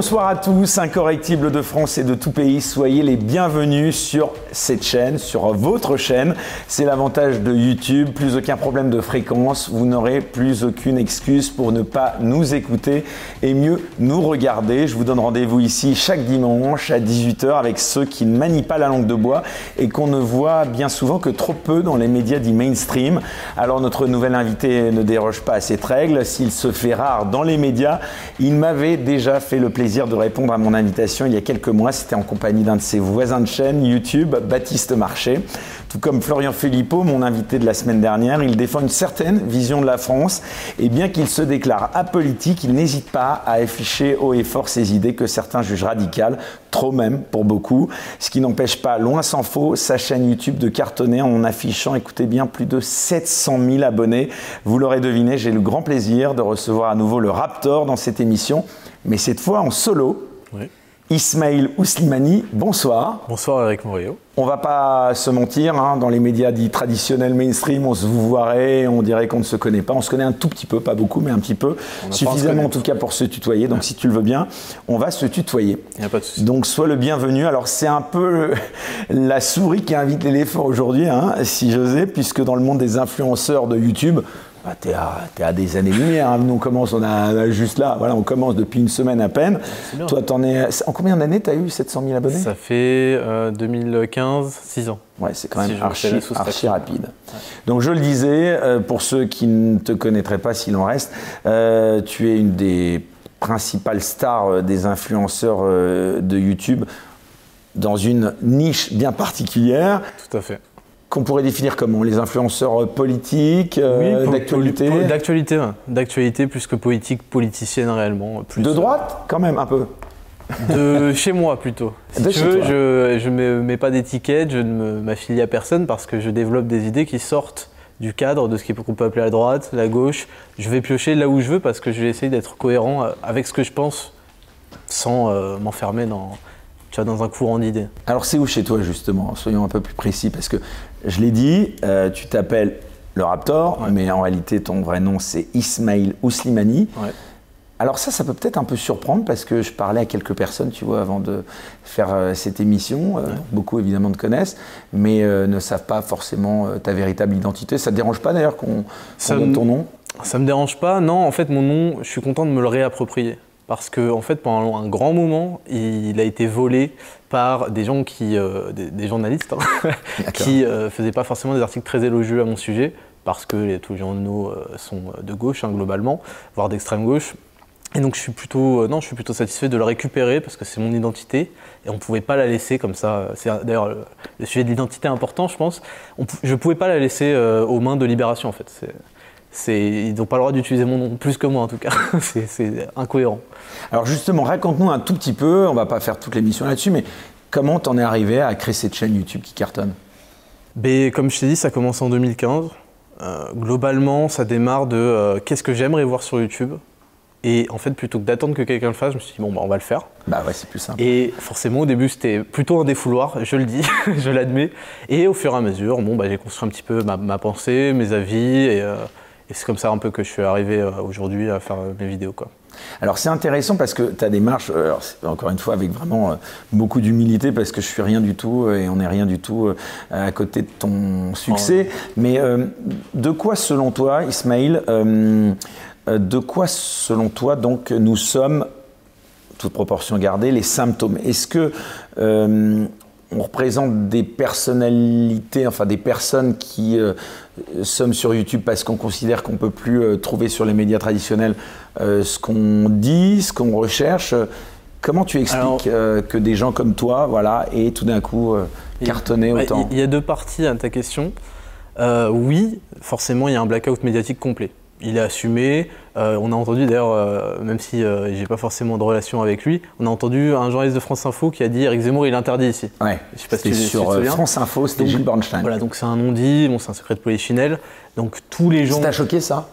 Bonsoir à tous, incorrectibles de France et de tout pays, soyez les bienvenus sur cette chaîne, sur votre chaîne. C'est l'avantage de YouTube, plus aucun problème de fréquence, vous n'aurez plus aucune excuse pour ne pas nous écouter et mieux nous regarder. Je vous donne rendez-vous ici chaque dimanche à 18h avec ceux qui ne manient pas la langue de bois et qu'on ne voit bien souvent que trop peu dans les médias dits mainstream. Alors notre nouvel invité ne déroge pas à cette règle, s'il se fait rare dans les médias, il m'avait déjà fait le plaisir de répondre à mon invitation il y a quelques mois. C'était en compagnie d'un de ses voisins de chaîne YouTube, Baptiste Marché. Tout comme Florian Philippot, mon invité de la semaine dernière, il défend une certaine vision de la France et bien qu'il se déclare apolitique, il n'hésite pas à afficher haut et fort ses idées que certains jugent radicales, trop même pour beaucoup, ce qui n'empêche pas, loin s'en faut, sa chaîne YouTube de cartonner en affichant, écoutez bien, plus de 700 000 abonnés. Vous l'aurez deviné, j'ai le grand plaisir de recevoir à nouveau le Raptor dans cette émission, mais cette fois en solo. Ismail Ouslimani, bonsoir. Bonsoir Eric Morio. On va pas se mentir, hein, dans les médias dits traditionnels mainstream, on se vous voirait, on dirait qu'on ne se connaît pas. On se connaît un tout petit peu, pas beaucoup, mais un petit peu. Suffisamment en tout cas pour se tutoyer. Donc si tu le veux bien, on va se tutoyer. Il n'y a pas de souci. Donc sois le bienvenu. Alors c'est un peu la souris qui invite l'éléphant aujourd'hui, hein, si j'osais, puisque dans le monde des influenceurs de YouTube, bah, t'es à, des années-lumière. Hein. Nous, on commence, on a juste là, voilà, on commence depuis une semaine à peine. Toi, t'en es. En combien d'années t'as eu 700 000 abonnés? Ça fait 2015, euh, 6 ans. Ouais, c'est quand même archi, rapide. Donc, je le disais, euh, pour ceux qui ne te connaîtraient pas, s'il en reste, euh, tu es une des principales stars des influenceurs de YouTube dans une niche bien particulière. Tout à fait qu'on pourrait définir comment Les influenceurs politiques, euh, d'actualité D'actualité, d'actualité plus que politique, politicienne réellement. Plus de droite, quand même, un peu de chez moi plutôt. Si tu veux, je ne mets pas d'étiquette, je ne m'affilie à personne parce que je développe des idées qui sortent du cadre de ce qu'on peut appeler la droite, la gauche. Je vais piocher là où je veux parce que je vais essayer d'être cohérent euh, avec ce que je pense sans euh, m'enfermer dans, tu vois, dans un courant d'idées. Alors c'est où chez toi justement? Soyons un peu plus précis parce que je l'ai dit, euh, tu t'appelles le Raptor, mais en réalité ton vrai nom c'est Ismail Ouslimani. Alors ça, ça peut peut-être un peu surprendre parce que je parlais à quelques personnes, tu vois, avant de faire euh, cette émission. Euh, beaucoup évidemment te connaissent, mais ne savent pas forcément ta véritable identité. Ça te dérange pas d'ailleurs qu'on donne ton nom? Ça me dérange pas. Non, en fait, mon nom, je suis content de me le réapproprier parce que en fait pendant un grand moment il a été volé par des gens qui euh, des, journalistes hein, qui euh, faisaient pas forcément des articles très élogieux à mon sujet parce que les, tous les journaux euh, sont de gauche hein, globalement voire d'extrême gauche. Et donc je suis plutôt non je suis plutôt satisfait de le récupérer parce que c'est mon identité et on pouvait pas la laisser comme ça. C'est d'ailleurs le, sujet de l'identité important je pense. On, je pouvais pas la laisser aux mains de Libération en fait ils n'ont pas le droit d'utiliser mon nom, plus que moi en tout cas. c'est incohérent. Alors justement, raconte-nous un tout petit peu, on va pas faire toute l'émission là-dessus, mais comment t'en es arrivé à créer cette chaîne YouTube qui cartonne? Ben, Comme je t'ai dit, ça commence en 2015. Euh, globalement, ça démarre de euh, qu'est-ce que j'aimerais voir sur YouTube? Et en fait, plutôt que d'attendre que quelqu'un le fasse, je me suis dit, bon, bah, on va le faire. Bah ouais, c'est plus simple. Et forcément, au début, c'était plutôt un défouloir, je le dis, je l'admets. Et au fur et à mesure, bon, bah, j'ai construit un petit peu ma, pensée, mes avis, et, euh, et c'est comme ça un peu que je suis arrivé euh, aujourd'hui à faire euh, mes vidéos. Quoi. Alors c'est intéressant parce que ta démarche, euh, encore une fois avec vraiment beaucoup d'humilité parce que je suis rien du tout et on n'est rien du tout à côté de ton succès. Mais de quoi selon toi, Ismaël, de quoi selon toi donc nous sommes, toute proportion gardée, les symptômes? Est-ce que on représente des personnalités, enfin des personnes qui euh, sommes sur YouTube parce qu'on considère qu'on ne peut plus euh, trouver sur les médias traditionnels euh, ce qu'on dit, ce qu'on recherche. Comment tu expliques que des gens comme toi, voilà, aient tout d'un coup cartonné autant Il y a deux parties à ta question. oui, forcément, il y a un blackout médiatique complet il est assumé. Euh, on a entendu d'ailleurs, euh, même si euh, j'ai pas forcément de relation avec lui, on a entendu un journaliste de France Info qui a dit Eric Zemmour il est interdit ici. Ouais. Je sais pas si sur France Info, c'était Gilles Bernstein. Voilà, donc c'est un non-dit, bon, c'est un secret de polichinelle. Donc tous les gens. Ça t'a choqué ça?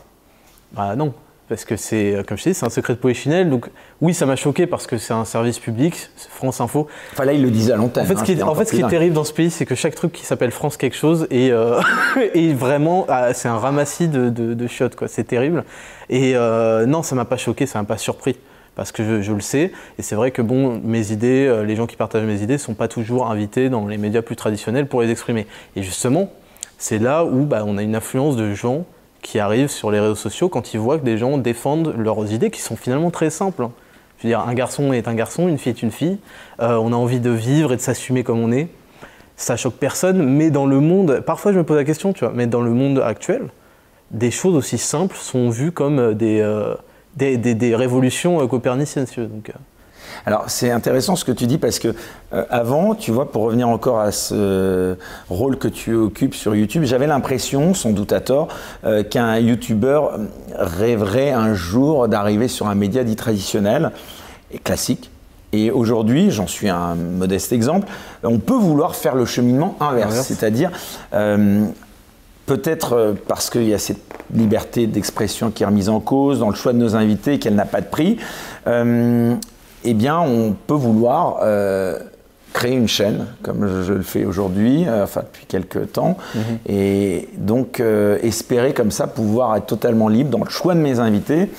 Bah non parce que c'est, euh, comme je dis, c'est un secret de polichinelle. Donc oui, ça m'a choqué parce que c'est un service public, France Info. Enfin là, il le disait à l'antenne. En fait, ce qui, est, hein, en fait, ce qui est terrible dans ce pays, c'est que chaque truc qui s'appelle France quelque chose est, euh, vraiment, ah, c'est un ramassis de, de, chiottes, quoi. C'est terrible. Et euh, non, ça m'a pas choqué, ça m'a pas surpris. parce que je, le sais. Et c'est vrai que bon, mes idées, les gens qui partagent mes idées, ne sont pas toujours invités dans les médias plus traditionnels pour les exprimer. Et justement, c'est là où bah, on a une influence de gens qui arrivent sur les réseaux sociaux quand ils voient que des gens défendent leurs idées qui sont finalement très simples. Hein. Je veux dire, un garçon est un garçon, une fille est une fille. Euh, on a envie de vivre et de s'assumer comme on est. Ça choque personne, mais dans le monde, parfois je me pose la question, tu vois, mais dans le monde actuel, des choses aussi simples sont vues comme des, euh, des, des, révolutions euh, coperniciennes. Donc, alors c'est intéressant ce que tu dis parce que euh, avant, tu vois, pour revenir encore à ce rôle que tu occupes sur YouTube, j'avais l'impression, sans doute à tort, euh, qu'un YouTuber rêverait un jour d'arriver sur un média dit traditionnel et classique. Et aujourd'hui, j'en suis un modeste exemple, on peut vouloir faire le cheminement inverse, c'est-à-dire euh, peut-être parce qu'il y a cette liberté d'expression qui est remise en cause dans le choix de nos invités, qu'elle n'a pas de prix eh bien, on peut vouloir euh, créer une chaîne, comme je, le fais aujourd'hui, euh, enfin depuis quelques temps, mhm. et donc euh, espérer comme ça pouvoir être totalement libre dans le choix de mes invités.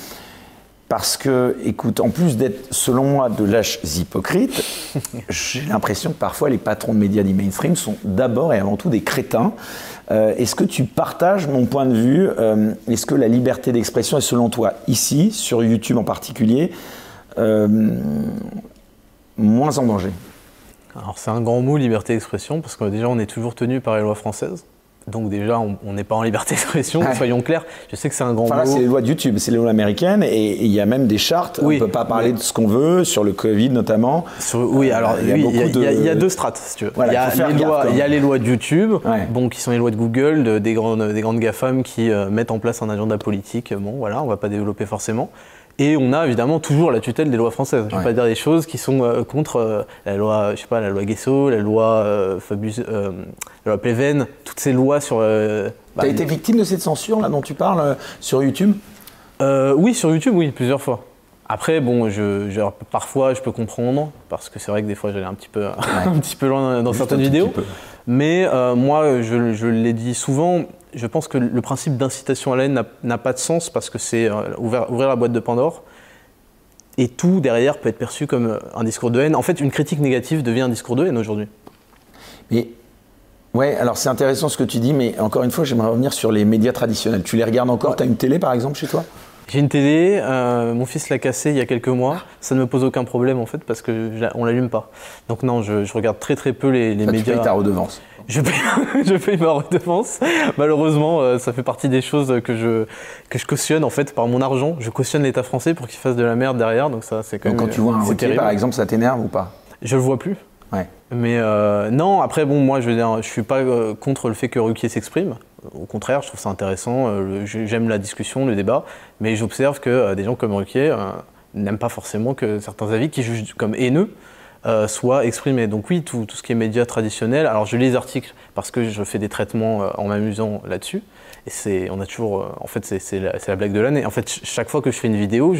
Parce que, écoute, en plus d'être, selon moi, de lâches hypocrites, j'ai l'impression que parfois les patrons de médias dits mainstream sont d'abord et avant tout des crétins. est-ce que tu partages mon point de vue Est-ce que la liberté d'expression est, selon toi, ici, sur YouTube en particulier, moins en danger Alors c'est un grand mot, liberté d'expression, parce que déjà on est toujours tenu par les lois françaises. Donc déjà, on n'est pas en liberté d'expression, soyons clairs. Je sais que c'est un grand enfin, mot. c'est les lois de YouTube, c'est les lois américaines, et il y a même des chartes. on ne peut pas parler de ce qu'on veut, sur le Covid notamment. oui, alors il y, a deux strates, si tu veux. il, y a les lois, il y a les lois de YouTube, bon, qui sont les lois de Google, des, grandes, des grandes GAFAM qui euh, mettent en place un agenda politique. Bon, voilà, on ne va pas développer forcément. Et on a évidemment toujours la tutelle des lois françaises. Je ne vais pas dire des choses qui sont euh, contre euh, la loi, je sais pas, la loi Guesso, la loi euh, Fabius, la loi Pleven, toutes ces lois sur. tu as été victime de cette censure là dont tu parles sur YouTube? Oui, sur YouTube, oui, plusieurs fois. Après, bon, je, parfois je peux comprendre, parce que c'est vrai que des fois j'allais un petit peu, un petit peu loin dans certaines vidéos. Mais moi, je, je l'ai dit souvent, je pense que le principe d'incitation à la haine n'a pas de sens parce que c'est euh, ouvrir, la boîte de Pandore. Et tout derrière peut être perçu comme euh, un discours de haine. En fait, une critique négative devient un discours de haine aujourd'hui. Mais ouais, alors c'est intéressant ce que tu dis, mais encore une fois, j'aimerais revenir sur les médias traditionnels. Tu les regardes encore? Tu as une télé par exemple chez toi? J'ai une télé, euh, mon fils l'a cassée il y a quelques mois. Ça ne me pose aucun problème en fait parce que on l'allume pas. Donc non, je, regarde très très peu les, les ça, médias. Tu payes ta redevance. Je paye, je paye ma redevance. Malheureusement, euh, ça fait partie des choses que je que je cautionne en fait par mon argent. Je cautionne l'État français pour qu'il fasse de la merde derrière. Donc ça, c'est quand donc Quand tu vois un routier, par exemple, ça t'énerve ou pas? Je le vois plus. Ouais. Mais euh, non, après bon, moi je veux dire, je suis pas contre le fait que Ruquier s'exprime. Au contraire, je trouve ça intéressant. Euh, j'aime la discussion, le débat, mais j'observe que euh, des gens comme Ruquier euh, n'aiment pas forcément que certains avis qui jugent comme haineux soient exprimés. Donc oui, tout, ce qui est médias traditionnels. Alors je lis les articles parce que je fais des traitements en m'amusant là-dessus. Et c'est, on a toujours, en fait, c'est la, la, blague de l'année. En fait, chaque fois que je fais une vidéo,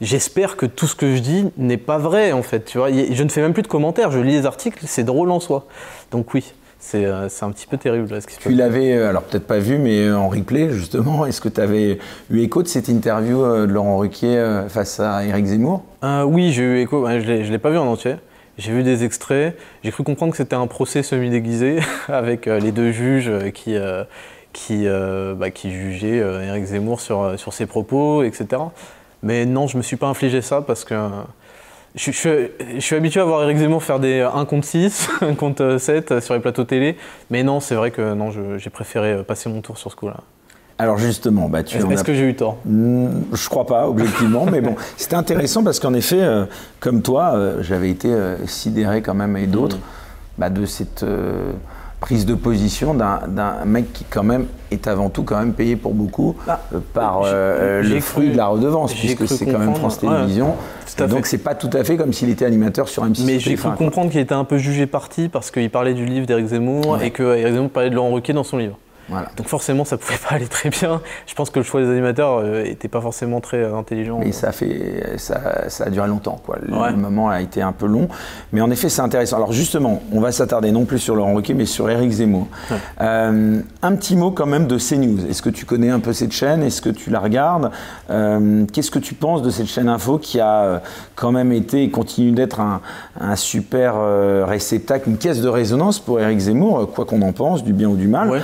j'espère que tout ce que je dis n'est pas vrai en fait. Tu vois, je ne fais même plus de commentaires. Je lis les articles, c'est drôle en soi. Donc oui. Euh, c'est un petit peu terrible ce qui se passe. Tu l'avais, euh, alors peut-être pas vu, mais euh, en replay justement. Est-ce que tu avais eu écho de cette interview de Laurent Ruquier face à Eric Zemmour? Oui, j'ai eu écho. Je ne l'ai pas vu en entier. J'ai vu des extraits. J'ai cru comprendre que c'était un procès semi-déguisé avec les deux juges qui, qui, bah, qui jugeaient Eric Zemmour sur, sur ses propos, etc. Mais non, je ne me suis pas infligé ça parce que je, suis habitué à voir Eric Zemmour faire des 1 contre 6, 1 contre 7 sur les plateaux télé, mais non, c'est vrai que non, j'ai préféré passer mon tour sur ce coup-là. Alors justement, bah, tu est-ce, que j'ai eu tort? Hmm, Je crois pas, objectivement, mais bon, c'était intéressant parce qu'en effet, euh, comme toi, euh, j'avais été euh, sidéré quand même et d'autres mmh. bah, de cette prise de position d'un mec qui quand même est avant tout quand même payé pour beaucoup bah, euh, par euh, le fruit de la redevance puisque c'est quand même France Télévisions. Donc c'est pas tout à fait comme s'il était animateur sur M6. Mais j'ai cru comprendre qu'il était un peu jugé parti parce qu'il parlait du livre d'Éric Zemmour et que Zemmour parlait de Laurent Ruquier dans son livre. Donc forcément, ça pouvait pas aller très bien. Je pense que le choix des animateurs n'était pas forcément très intelligent. Mais ça, fait, ça, ça a duré longtemps. Quoi. Le, moment a été un peu long. Mais en effet, c'est intéressant. Alors justement, on va s'attarder non plus sur Laurent Ruquier, mais sur Éric Zemmour. un petit mot quand même de CNews. Est-ce que tu connais un peu cette chaîne? Est-ce que tu la regardes? Qu'est-ce que tu penses de cette chaîne info qui a quand même été et continue d'être un, un super réceptacle, une caisse de résonance pour Éric Zemmour, quoi qu'on en pense, du bien ou du mal?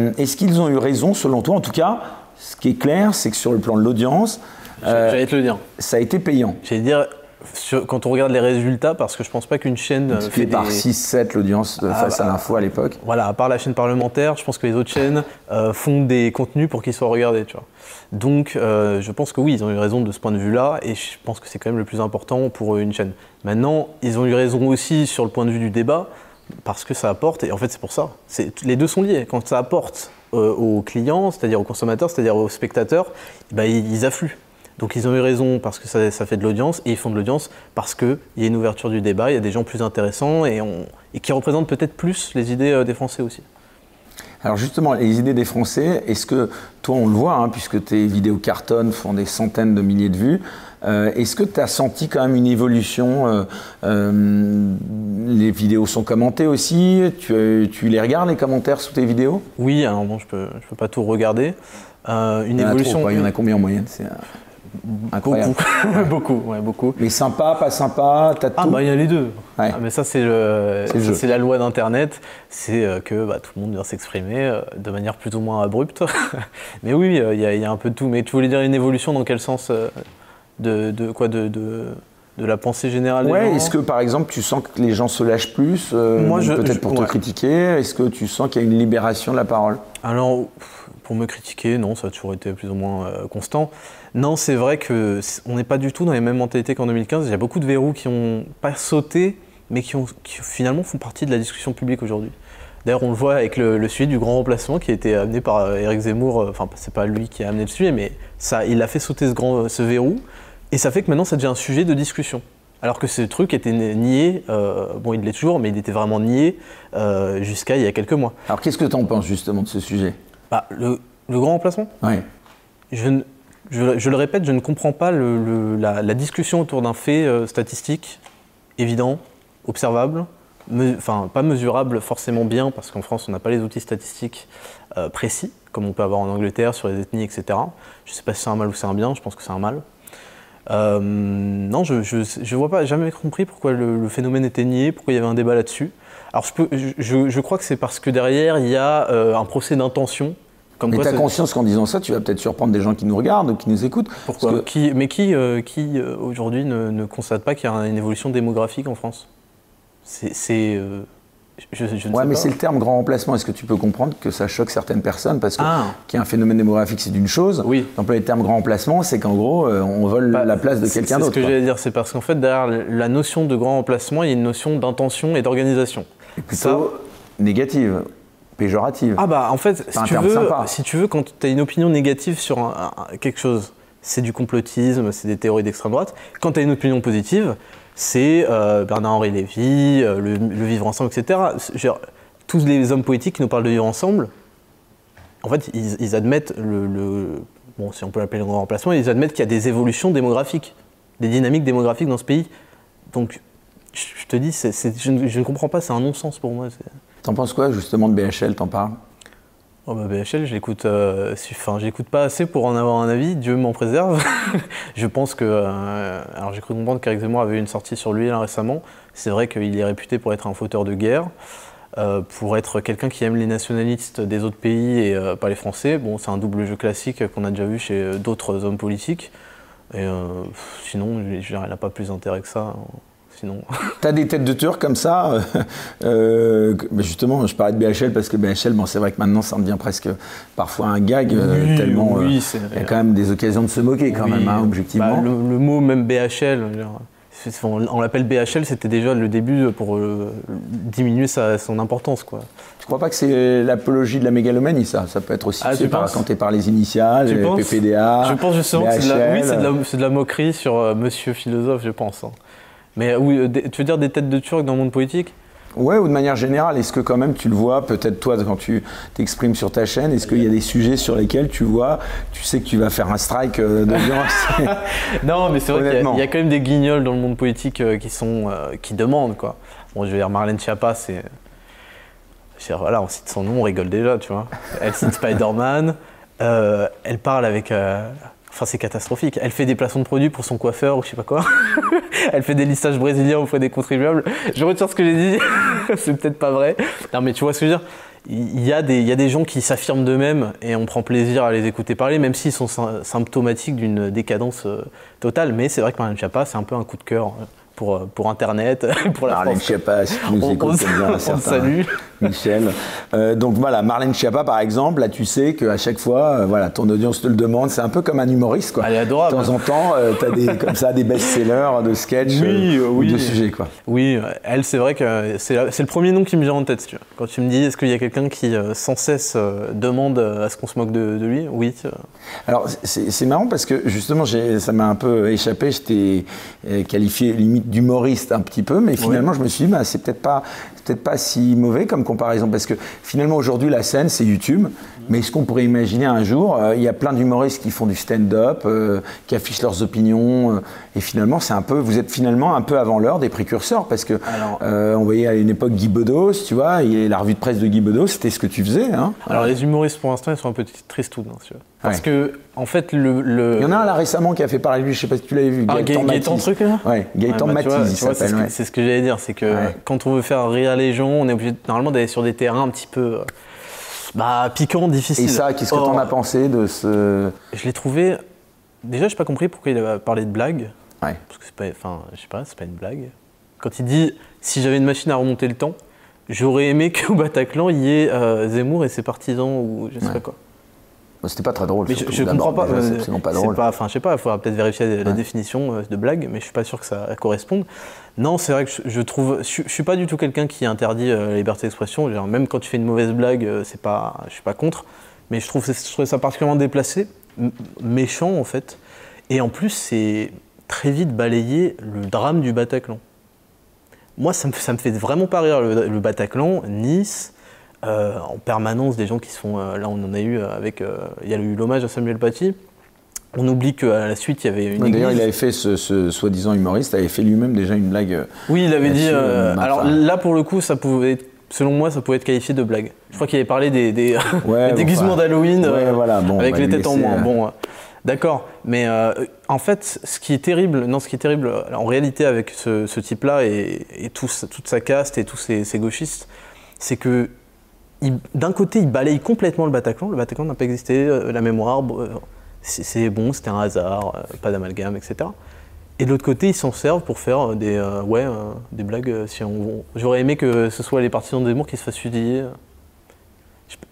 Euh, est-ce qu'ils ont eu raison, selon toi En tout cas, ce qui est clair, c'est que sur le plan de l'audience, euh, te le dire. ça a été payant. J'allais dire, quand on regarde les résultats, parce que je pense pas qu'une chaîne. Euh, fait par 6-7 l'audience ah, face à bah, l'info à l'époque. Voilà, à part la chaîne parlementaire, je pense que les autres chaînes font des contenus pour qu'ils soient regardés. Tu vois. Donc je pense que oui, ils ont eu raison de ce point de vue-là, et je pense que c'est quand même le plus important pour une chaîne. Maintenant, ils ont eu raison aussi sur le point de vue du débat, parce que ça apporte, et en fait c'est pour ça, les deux sont liés. Quand ça apporte euh, aux clients, c'est-à-dire aux consommateurs, c'est-à-dire aux spectateurs, bah, ils, affluent. Donc ils ont eu raison parce que ça, fait de l'audience, et ils font de l'audience parce qu'il y a une ouverture du débat, il y a des gens plus intéressants et, qui représentent peut-être plus les idées euh, des Français aussi. Alors justement, les idées des Français, est-ce que toi on le voit, hein, puisque tes vidéos cartonnent, font des centaines de milliers de vues, euh, est-ce que tu as senti quand même une évolution euh, euh, Les vidéos sont commentées aussi tu, les regardes les commentaires sous tes vidéos? Oui, alors bon, je peux, je peux pas tout regarder. une il y évolution. il y en a combien en moyenne? Incroyable. Beaucoup, beaucoup, ouais, beaucoup. Mais sympa, pas sympa, t'as Ah bah il y a les deux. Ah, mais ça c'est c'est la loi d'Internet, c'est que bah, tout le monde vient s'exprimer de manière plus ou moins abrupte. mais oui, il y, a un peu de tout. Mais tu voulais dire une évolution dans quel sens de, quoi de, de, la pensée générale Ouais, est-ce que par exemple tu sens que les gens se lâchent plus euh, peut-être pour te critiquer? Est-ce que tu sens qu'il y a une libération de la parole? Alors, pour me critiquer, non, ça a toujours été plus ou moins euh, constant. Non, c'est vrai que on n'est pas du tout dans les mêmes mentalités qu'en 2015. Il y a beaucoup de verrous qui ont pas sauté, mais qui, ont, finalement font partie de la discussion publique aujourd'hui. D'ailleurs, on le voit avec le, sujet du grand remplacement qui a été amené par euh, Éric Zemmour. Enfin, c'est pas lui qui a amené le sujet, mais ça, il a fait sauter ce, grand, ce verrou. Et ça fait que maintenant, ça devient un sujet de discussion. Alors que ce truc était nié, euh, bon, il l'est toujours, mais il était vraiment nié euh, jusqu'à il y a quelques mois. Alors, qu'est-ce que tu en penses justement de ce sujet? Bah, le, grand remplacement? Oui. Je, je, le répète, je ne comprends pas la, discussion autour d'un fait euh, statistique évident, observable, enfin, pas mesurable forcément bien, parce qu'en France, on n'a pas les outils statistiques précis, comme on peut avoir en Angleterre sur les ethnies, etc. Je ne sais pas si c'est un mal ou c'est un bien, je pense que c'est un mal. Euh, non, je ne vois pas, jamais compris pourquoi le, phénomène était nié, pourquoi il y avait un débat là-dessus. Alors je, crois que c'est parce que derrière, il y a euh, un procès d'intention. Comme mais tu as conscience qu'en disant ça, tu vas peut-être surprendre des gens qui nous regardent ou qui nous écoutent. Pourquoi qui, Mais qui, euh, qui aujourd'hui ne, ne, constate pas qu'il y a une évolution démographique en France? C'est ouais, mais c'est le terme grand remplacement. Est-ce que tu peux comprendre que ça choque certaines personnes Parce que ah. qu'il y a un phénomène démographique, c'est d'une chose. Oui. D'employer le terme grand remplacement, c'est qu'en gros, euh, on vole bah, la place de quelqu'un d'autre. C'est ce que j'allais dire. C'est parce qu'en fait, derrière la notion de grand remplacement, il y a une notion d'intention et d'organisation. Plutôt négative péjorative. Ah bah en fait, si tu, veux, si tu veux, quand tu as une opinion négative sur quelque chose, c'est du complotisme, c'est des théories d'extrême droite. Quand tu as une opinion positive, c'est euh, Bernard-Henri Lévy, euh, le, vivre ensemble, etc. tous les hommes politiques qui nous parlent de vivre ensemble, en fait, ils, admettent le, bon, si on peut l'appeler le grand remplacement, ils admettent qu'il y a des évolutions démographiques, des dynamiques démographiques dans ce pays. Donc, je, te dis, je, ne comprends pas, c'est un non-sens pour moi. T'en penses quoi justement de BHL T'en parles? Oh BHL, je l'écoute, euh, j'écoute pas assez pour en avoir un avis. Dieu m'en préserve. je pense que, euh, alors j'ai cru comprendre qu'Eric Zemmour avait eu une sortie sur lui récemment. C'est vrai qu'il est réputé pour être un fauteur de guerre, euh, pour être quelqu'un qui aime les nationalistes des autres pays et pas les Français. Bon, c'est un double jeu classique qu'on a déjà vu chez d'autres hommes politiques. Et sinon, il n'a pas plus d'intérêt que ça. Hein. Tu as des têtes de tueurs comme ça euh, euh, Justement, je parlais de BHL parce que BHL, bon, c'est vrai que maintenant ça en devient presque parfois un gag, euh, tellement il y a quand même des occasions de se moquer quand même, hein, objectivement. Bah, le, mot même BHL, on l'appelle BHL, c'était déjà le début pour diminuer son importance. Quoi. Tu crois pas que c'est l'apologie de la mégalomanie, ça? Ça peut être aussi ah, raconté par les initiales, les PPDA. Je pense justement que c'est de, de, la moquerie sur Monsieur Philosophe, je pense. Hein. Mais oui, euh, tu veux dire des têtes de Turcs dans le monde politique? Ouais, ou de manière générale, est-ce que quand même tu le vois, peut-être toi quand tu t'exprimes sur ta chaîne, est-ce qu'il y a des sujets sur lesquels tu vois, tu sais que tu vas faire un strike euh, d'audience? Non, mais c'est vrai qu'il y, a quand même des guignols dans le monde politique euh, qui sont euh, qui demandent quoi. Bon, je veux dire, Marlène Schiappa, c'est voilà, on cite son nom, on rigole déjà, tu vois. Elle cite Spider-Man, elle parle avec Enfin, c'est catastrophique. Elle fait des placements de produits pour son coiffeur ou je sais pas quoi. elle fait des listages brésiliens auprès des contribuables. Je retire ce que j'ai dit. c'est peut-être pas vrai. Non, mais tu vois ce que je veux dire? Il y, a des, il y a des gens qui s'affirment d'eux-mêmes et on prend plaisir à les écouter parler, même s'ils sont symptomatiques d'une décadence euh, totale. Mais c'est vrai que Marlène Schiappa, c'est un peu un coup de cœur euh, pour, euh, pour Internet, pour la Marlène Schiappa, si tu nous écoutes, bien un Salut. Michel. Euh, donc voilà, Marlène Schiappa, par exemple, là, tu sais qu'à chaque fois, euh, voilà, ton audience te le demande. C'est un peu comme un humoriste, quoi. Elle est adorable. De temps en temps, tu as des, comme ça, des best-sellers de sketch oui, ou de sujets, quoi. Oui, elle, c'est vrai que c'est le premier nom qui me vient en tête, tu vois. Quand tu me dis, est-ce qu'il y a quelqu'un qui, sans cesse, demande à ce qu'on se moque de, lui Oui. Alors, c'est marrant parce que, justement, ça m'a un peu échappé. Je t'ai qualifié limite d'humoriste un petit peu, mais finalement, je me suis dit, bah, c'est peut-être pas, peut-être pas si mauvais comme comparaison, parce que finalement, aujourd'hui, la scène, c'est YouTube. Mais est-ce qu'on pourrait imaginer un jour, euh, il y a plein d'humoristes qui font du stand-up, euh, qui affichent leurs opinions, euh, et finalement, c'est un peu, vous êtes finalement un peu avant l'heure des précurseurs, parce que on voyait à une époque Guy Bedos, tu vois, et la revue de presse de Guy Bedos, c'était ce que tu faisais. Hein. Alors les humoristes, pour l'instant, ils sont un peu tristounes, hein, tu vois. Parce que, en fait, le, Il y en a un là récemment qui a fait parler de lui, je sais pas si tu l'avais vu. Ah, Gaëtan, Gaëtan truc là? Ouais, Gaëtan bah, Matisse, C'est ce, que j'allais dire, c'est que quand on veut faire rire les gens, on est obligé normalement d'aller sur des terrains un petit peu bah, piquant, difficile. Et ça, qu'est-ce que tu en as pensé de ce. Je l'ai trouvé. Déjà, j'ai pas compris pourquoi il a parlé de blague. Ouais. Parce que c'est pas. Enfin, je sais pas, c'est pas une blague. Quand il dit si j'avais une machine à remonter le temps, j'aurais aimé qu'au Bataclan, il y ait euh, Zemmour et ses partisans ou je sais pas quoi. C'était pas très drôle. Mais je, comprends pas. Euh, c'est pas drôle. Enfin, je sais pas. Il faudra peut-être vérifier la définition euh, de blague, mais je suis pas sûr que ça corresponde. Non, c'est vrai que je, trouve. Je, suis pas du tout quelqu'un qui interdit euh, la liberté d'expression. Même quand tu fais une mauvaise blague, c'est pas. Suis pas contre. Mais je trouve, ça particulièrement déplacé, méchant en fait. Et en plus, c'est très vite balayé le drame du Bataclan. Moi, ça me, me fait vraiment pas rire le, Bataclan, Nice. Euh, en permanence des gens qui sont. Euh, là, on en a eu avec. Euh, il y a eu l'hommage à Samuel Paty. On oublie qu'à la suite, il y avait une. D'ailleurs, il avait fait ce, soi-disant humoriste, avait fait lui-même déjà une blague. Oui, il avait dit. alors là, pour le coup, ça pouvait selon moi, ça pouvait être qualifié de blague. Je crois qu'il avait parlé des, des, déguisements d'Halloween voilà, bon, avec les têtes en moins. Bon, D'accord, mais en fait, ce qui est terrible, non, ce qui est terrible en réalité avec ce, type-là et, toute sa caste et tous ces gauchistes, c'est que d'un côté, il balaye complètement le Bataclan. Le Bataclan n'a pas existé, euh, la mémoire, euh, c'est bon, c'était un hasard, euh, pas d'amalgame, etc. Et de l'autre côté, ils s'en servent pour faire des, ouais, des blagues. Si J'aurais aimé que ce soit les partisans de Zemmour qui se fassent fusiller.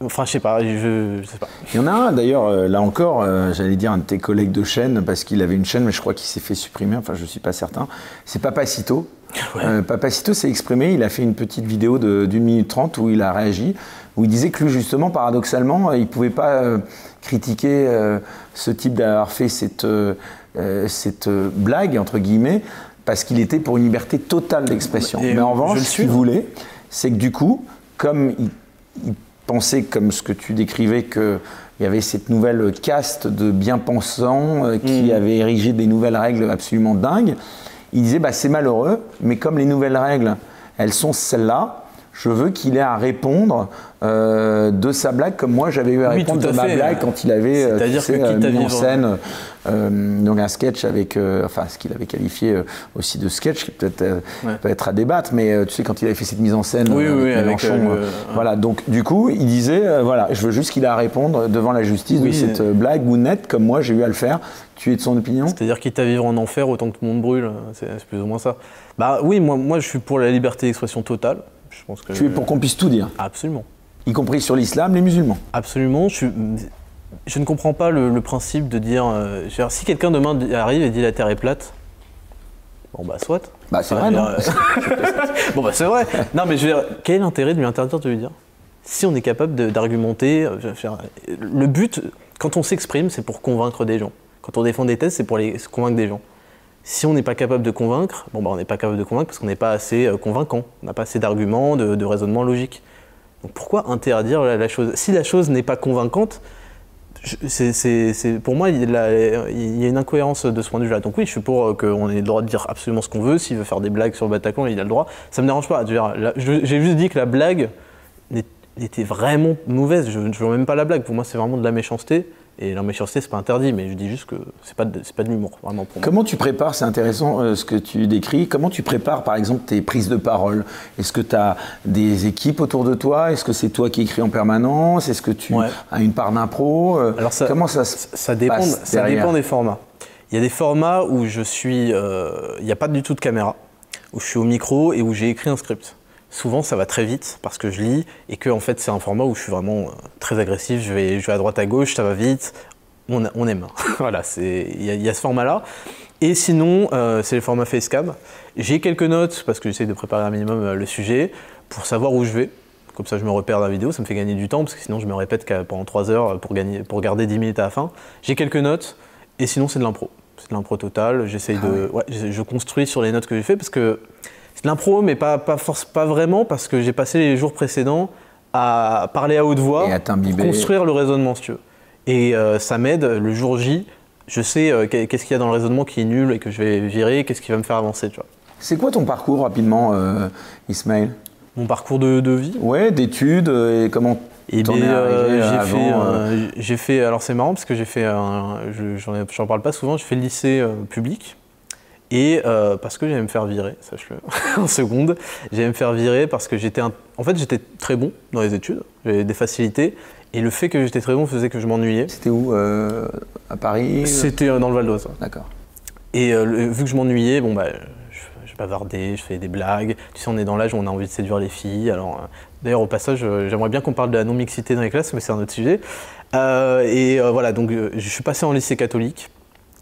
Enfin, je sais pas, je, sais pas. Il y en a un d'ailleurs, là encore, j'allais dire un de tes collègues de chaîne, parce qu'il avait une chaîne, mais je crois qu'il s'est fait supprimer, enfin je suis pas certain. C'est Papacito. Ouais. Papacito s'est exprimé, il a fait une petite vidéo d'une minute trente où il a réagi où il disait que lui, justement, paradoxalement, il pouvait pas euh, critiquer euh, ce type d'avoir fait cette, euh, cette blague, entre guillemets, parce qu'il était pour une liberté totale d'expression. Mais en revanche, ce qu'il voulait, c'est que du coup, comme il, pensait, comme ce que tu décrivais, qu'il y avait cette nouvelle caste de bien-pensants qui mm. avait érigé des nouvelles règles absolument dingues, il disait bah, c'est malheureux, mais comme les nouvelles règles, elles sont celles-là, je veux qu'il ait à répondre euh, de sa blague comme moi j'avais eu à répondre de ma blague quand il avait euh, euh, mis en scène donc un sketch avec enfin ce qu'il avait qualifié aussi de sketch qui peut-être peut être à débattre mais tu sais quand il avait fait cette mise en scène oui, avec Mélenchon voilà. Donc du coup il disait voilà je veux juste qu'il ait à répondre devant la justice de cette blague ou nette comme moi j'ai eu à le faire. Tu es de son opinion? C'est-à-dire quitte à vivre en enfer autant que tout le monde brûle, c'est plus ou moins ça. Bah oui, moi, moi je suis pour la liberté d'expression totale. Je pense que tu es pour qu'on puisse tout dire Absolument y compris sur l'islam, les musulmans. Absolument. Je, je ne comprends pas le, principe de dire, euh, si quelqu'un demain arrive et dit la Terre est plate, bon bah soit. Bah c'est vrai, non euh, Bon bah c'est vrai. Non mais je veux dire, quel est l'intérêt de lui interdire de lui dire? Si on est capable d'argumenter, euh, le but, quand on s'exprime, c'est pour convaincre des gens. Quand on défend des thèses, c'est pour les, convaincre des gens. Si on n'est pas capable de convaincre, bon bah on n'est pas capable de convaincre parce qu'on n'est pas assez euh, convaincant, on n'a pas assez d'arguments, de, de, raisonnement. Donc pourquoi interdire la, chose? Si la chose n'est pas convaincante, c'est, pour moi, il y, a, une incohérence de ce point de vue-là. Donc oui, je suis pour qu'on ait le droit de dire absolument ce qu'on veut. S'il veut faire des blagues sur le Bataclan, il a le droit. Ça me dérange pas. J'ai juste dit que la blague était vraiment mauvaise. Je ne veux même pas la blague. Pour moi, c'est vraiment de la méchanceté. Et la méchanceté, c'est pas interdit, mais je dis juste que c'est pas de, pas de l'humour, vraiment pour Comment tu prépares, c'est intéressant euh, ce que tu décris, comment tu prépares par exemple tes prises de parole? Est-ce que tu as des équipes autour de toi? Est-ce que c'est toi qui écris en permanence? Est-ce que tu as une part d'impro euh, Alors ça, comment ça se ça dépend, passe Ça dépend des formats. Il y a des formats où je suis, euh, il n'y a pas du tout de caméra, où je suis au micro et où j'ai écrit un script souvent ça va très vite parce que je lis et que en fait c'est un format où je suis vraiment euh, très agressif, je vais, je vais à droite à gauche, ça va vite, on, on aime. voilà, il y, y, a ce format-là. Et sinon, euh, c'est le format Facecam. J'ai quelques notes parce que j'essaie de préparer un minimum euh, le sujet pour savoir où je vais. Comme ça, je me repère dans la vidéo, ça me fait gagner du temps parce que sinon, je me répète pendant 3 heures pour, gagner, pour garder 10 minutes à la fin. J'ai quelques notes et sinon, c'est de l'impro. C'est de l'impro total. J'essaye ah de. Ouais, je construis sur les notes que j'ai fait parce que c'est de l'impro, mais pas, pas, force, pas vraiment, parce que j'ai passé les jours précédents à parler à haute voix, à pour construire le raisonnement, si tu veux. Et euh, ça m'aide, le jour J, je sais euh, qu'est-ce qu'il y a dans le raisonnement qui est nul et que je vais virer, qu'est-ce qui va me faire avancer, tu vois. C'est quoi ton parcours, rapidement, euh, Ismaël? Mon parcours de, de vie? Ouais, d'études, et comment et eh bien, j'ai fait, j'ai fait, alors c'est marrant parce que j'ai fait, j'en parle pas souvent, j'ai fait le lycée public et euh, parce que j'allais me faire virer, sache-le, en seconde, j'allais me faire virer parce que j'étais, en fait, j'étais très bon dans les études, j'avais des facilités, et le fait que j'étais très bon faisait que je m'ennuyais. C'était où euh, À Paris C'était euh, dans le Val d'Oise. D'accord. Et vu que je m'ennuyais, bon bah, je, je, bavardais, je faisais des blagues. Tu sais, on est dans l'âge où on a envie de séduire les filles. Alors, d'ailleurs, au passage, j'aimerais bien qu'on parle de la non-mixité dans les classes, mais c'est un autre sujet. et voilà, donc je suis passé en lycée catholique.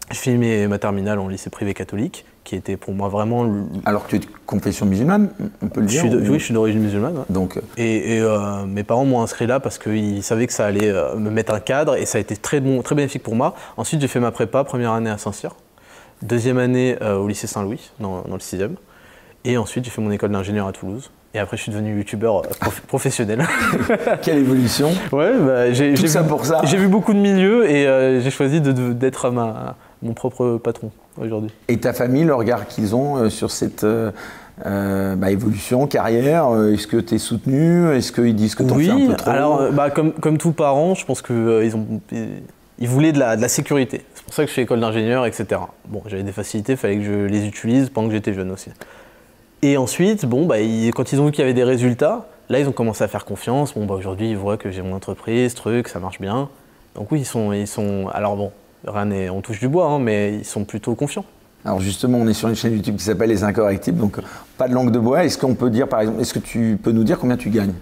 Je filmé ma terminale en lycée privé catholique, qui était pour moi vraiment. Alors que tu es de confession musulmane, on peut le dire Oui, je suis d'origine musulmane. Donc... Euh, et, euh, mes parents m'ont inscrit là parce qu'ils savaient que ça allait euh, me mettre un cadre et ça a été très, bon, très bénéfique pour moi. Ensuite, j'ai fait ma prépa, première année à Saint-Cyr, deuxième année au lycée Saint-Louis, dans, dans, le sixième. Et ensuite, j'ai fait mon école d'ingénieur à Toulouse. Et après, je suis devenu youtubeur professionnel. Quelle évolution Ouais, bah, j'ai vu, pour ça. J'ai vu beaucoup de milieux et j'ai choisi d'être ma mon propre patron aujourd'hui. Et ta famille, le regard qu'ils ont euh, sur cette euh, euh, bah, évolution, carrière, est-ce que tu es soutenu? Est-ce qu'ils disent que tu oui, fais un peu trop? alors bah, comme, comme tous parents, je pense qu'ils ont ils voulaient de la, de la sécurité. C'est pour ça que je suis école d'ingénieur, etc. Bon, j'avais des facilités, il fallait que je les utilise pendant que j'étais jeune aussi. Et ensuite, bon, bah, quand ils ont vu qu'il y avait des résultats, là, ils ont commencé à faire confiance. Bon, bah, aujourd'hui, ils voient que j'ai mon entreprise, truc, ça marche bien. Donc oui, ils sont, ils sont. Alors bon, on touche du bois, hein, mais ils sont plutôt confiants. Alors justement, on est sur une chaîne YouTube qui s'appelle Les Incorrectibles, donc pas de langue de bois. Est-ce qu'on peut dire, par exemple, est-ce que tu peux nous dire combien tu gagnes?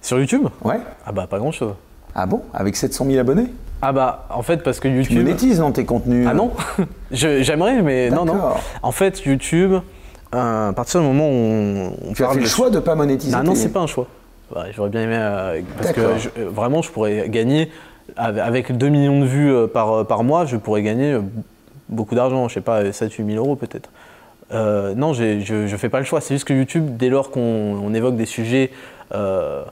Sur YouTube? Ouais. Ah bah pas grand-chose. Ah bon? Avec 700 000 abonnés? Ah bah en fait parce que YouTube... Tu monétises dans tes contenus Ah non J'aimerais, mais non, non. En fait, YouTube, euh, à partir du moment où on, tu as fait le choix de ne pas monétiser Ah non, c'est pas un choix. J'aurais bien aimé, euh, parce que euh, vraiment, je pourrais gagner avec 2 millions de vues euh, par, euh, par mois, je pourrais gagner euh, beaucoup d'argent, je sais pas, 7-8 000 euros peut-être. non, je ne fais pas le choix. C'est juste que YouTube, dès lors qu'on évoque des sujets, euh,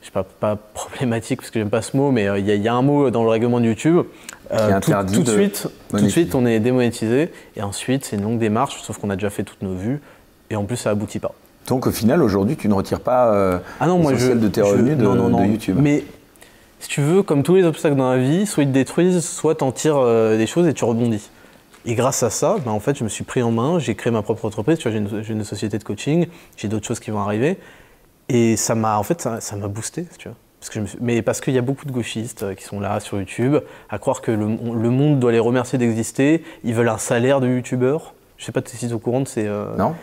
je sais pas, pas problématiques parce que j'aime pas ce mot, mais il y, a un mot dans le règlement de YouTube. tout, tout, de suite, tout de suite, on est démonétisé. Et ensuite, c'est une longue démarche, sauf qu'on a déjà fait toutes nos vues. Et en plus, ça aboutit pas. Donc au final, aujourd'hui, tu ne retires pas ah non, moi, je, de tes revenus de, de, YouTube. Mais si tu veux, comme tous les obstacles dans la vie, soit ils te détruisent, soit t'en tires euh, des choses et tu rebondis. Et grâce à ça, ben, en fait, je me suis pris en main, j'ai créé ma propre entreprise, j'ai une, société de coaching, j'ai d'autres choses qui vont arriver. Et ça m'a, en fait, ça m'a boosté, tu vois. Mais parce qu'il y a beaucoup de gauchistes euh, qui sont là sur YouTube, à croire que le, le monde doit les remercier d'exister, ils veulent un salaire de youtubeur. Je sais pas si tu es au courant de ces, euh, non.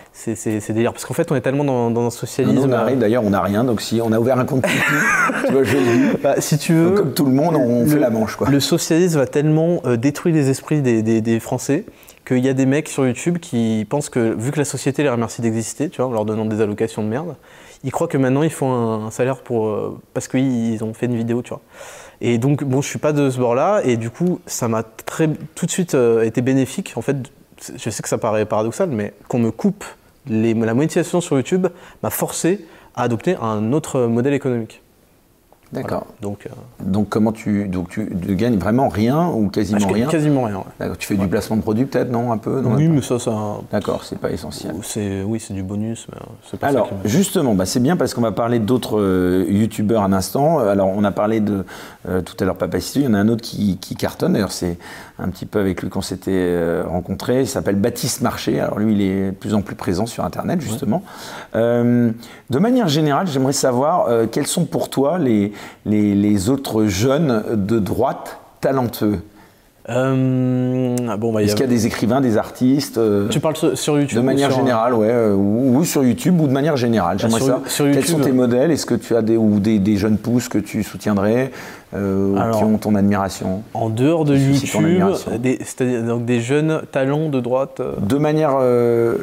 Parce qu'en fait, on est tellement dans, dans un socialisme. on arrive d'ailleurs, on n'a rien. Donc si on a ouvert un compte tu vois, je. Bah, si tu veux. comme tout le monde, on fait la manche. Quoi. Le socialisme va tellement euh, détruire les esprits des, des, des Français qu'il y a des mecs sur YouTube qui pensent que, vu que la société les remercie d'exister, tu vois, en leur donnant des allocations de merde, ils croient que maintenant ils font un, salaire pour, euh, parce qu'ils ont fait une vidéo, tu vois. Et donc, bon, je suis pas de ce bord-là, et du coup, ça m'a très, tout de suite été bénéfique, en fait, je sais que ça paraît paradoxal, mais qu'on me coupe la monétisation sur YouTube m'a forcé à adopter un autre modèle économique. D'accord. Donc, euh, donc, comment tu, donc tu, gagnes vraiment rien ou quasiment rien Quasiment rien. Tu fais du placement de produit peut-être, non Un peu Oui, mais ça, ça. D'accord, c'est pas essentiel. C'est, oui, c'est du bonus, mais c'est pas Alors, justement, bah, c'est bien parce qu'on va parler d'autres euh, youtubeurs un instant. Alors, on a parlé de euh, tout à l'heure Papacito, il y en a un autre qui, qui cartonne. D'ailleurs, c'est un petit peu avec lui qu'on s'était rencontré. Il s'appelle Baptiste Marché. Alors, lui, il est de plus en plus présent sur Internet, justement. de manière générale, j'aimerais savoir quels sont pour toi les les, autres jeunes de droite talentueux euh, bon, bah, Est-ce qu'il y a des écrivains, des artistes euh, Tu parles sur, YouTube De manière générale, ouais, euh, ou, sur YouTube ou de manière générale. J'aimerais ça. Quels sont tes modèles? Est-ce que tu as des ou des, jeunes pousses que tu soutiendrais qui ont ton admiration? En dehors de YouTube, c'est-à-dire donc des jeunes talents de droite De manière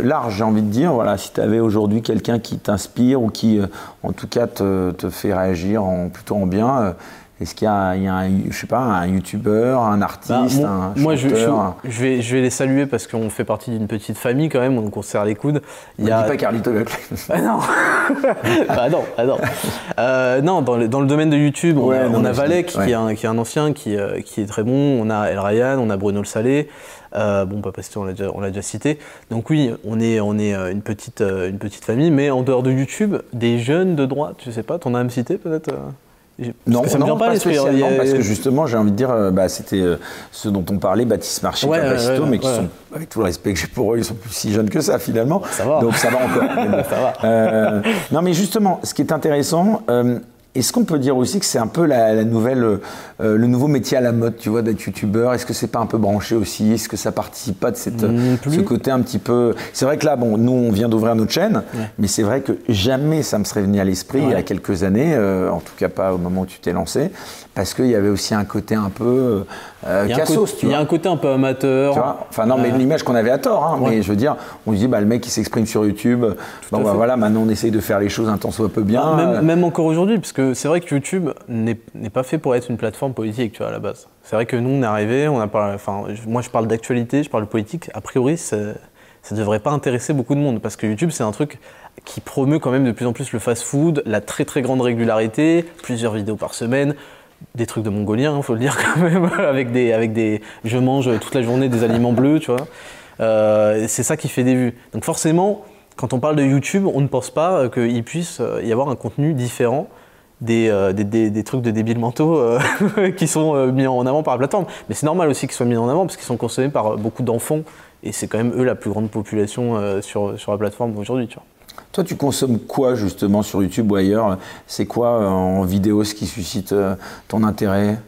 large, j'ai envie de dire. Voilà, si tu avais aujourd'hui quelqu'un qui t'inspire ou qui, en tout cas, te, te fait réagir en, plutôt en bien est-ce qu'il y a, un, je sais pas, un youtubeur, un artiste, bah, un chanteur Moi, je, vais, je vais les saluer parce qu'on fait partie d'une petite famille quand même, donc on serre les coudes. Il y a... pas Carlito Ah non Bah non, ah non. Euh, non dans, le, dans, le, domaine de YouTube, on a, Valek, qui, est un, qui, est un, ancien, qui, euh, qui, est très bon. On a El Ryan, on a Bruno Le Salé. Euh, bon, pas parce qu'on l'a déjà, on l'a déjà cité. Donc oui, on est, on est une, petite, une petite famille, mais en dehors de YouTube, des jeunes de droite, je sais pas, t'en as à me citer peut-être non, ça non, pas, spécialement, parce que justement, j'ai envie de dire, euh, bah, c'était euh, ce dont on parlait, Baptiste Marché, ouais, Capacito, mais qui sont, avec tout le respect que j'ai pour eux, ils sont plus si jeunes que ça finalement. Ça va. Donc ça va encore. ça va. Euh, non, mais justement, ce qui est intéressant, est-ce qu'on peut dire aussi que c'est un peu la, nouvelle, euh, le nouveau métier à la mode, tu vois, d'être youtubeur? Est-ce que c'est pas un peu branché aussi? Est-ce que ça participe pas de cette, ce côté un petit peu? C'est vrai que là, bon, nous, on vient d'ouvrir notre chaîne, mais c'est vrai que jamais ça me serait venu à l'esprit il y a quelques années, euh, en tout cas pas au moment où tu t'es lancé, parce qu'il y avait aussi un côté un peu euh, Il y a un côté un peu amateur. Tu vois enfin, non, mais l'image qu'on avait à tort, hein, mais je veux dire, on se dit, bah, le mec, il s'exprime sur YouTube, bon, bah, voilà, maintenant on essaye de faire les choses un temps soit peu bien. même, même encore aujourd'hui, parce que c'est vrai que YouTube n'est pas fait pour être une plateforme politique, tu vois, à la base. C'est vrai que nous, on est arrivé, on a parlé, enfin, moi je parle d'actualité, je parle de politique. A priori, ça ne devrait pas intéresser beaucoup de monde, parce que YouTube, c'est un truc qui promeut quand même de plus en plus le fast-food, la très très grande régularité, plusieurs vidéos par semaine, des trucs de mongolien, il faut le dire quand même, avec des, avec des, je mange toute la journée des aliments bleus, tu vois. Euh, c'est ça qui fait des vues. Donc forcément, quand on parle de YouTube, on ne pense pas qu'il puisse y avoir un contenu différent euh, des, des, trucs de débiles mentaux euh, qui sont euh, mis en avant par la plateforme. Mais c'est normal aussi qu'ils soient mis en avant parce qu'ils sont consommés par beaucoup d'enfants et c'est quand même eux la plus grande population sur, sur la plateforme aujourd'hui. Toi, tu consommes quoi justement sur YouTube ou ailleurs? C'est quoi en vidéo ce qui suscite ton intérêt?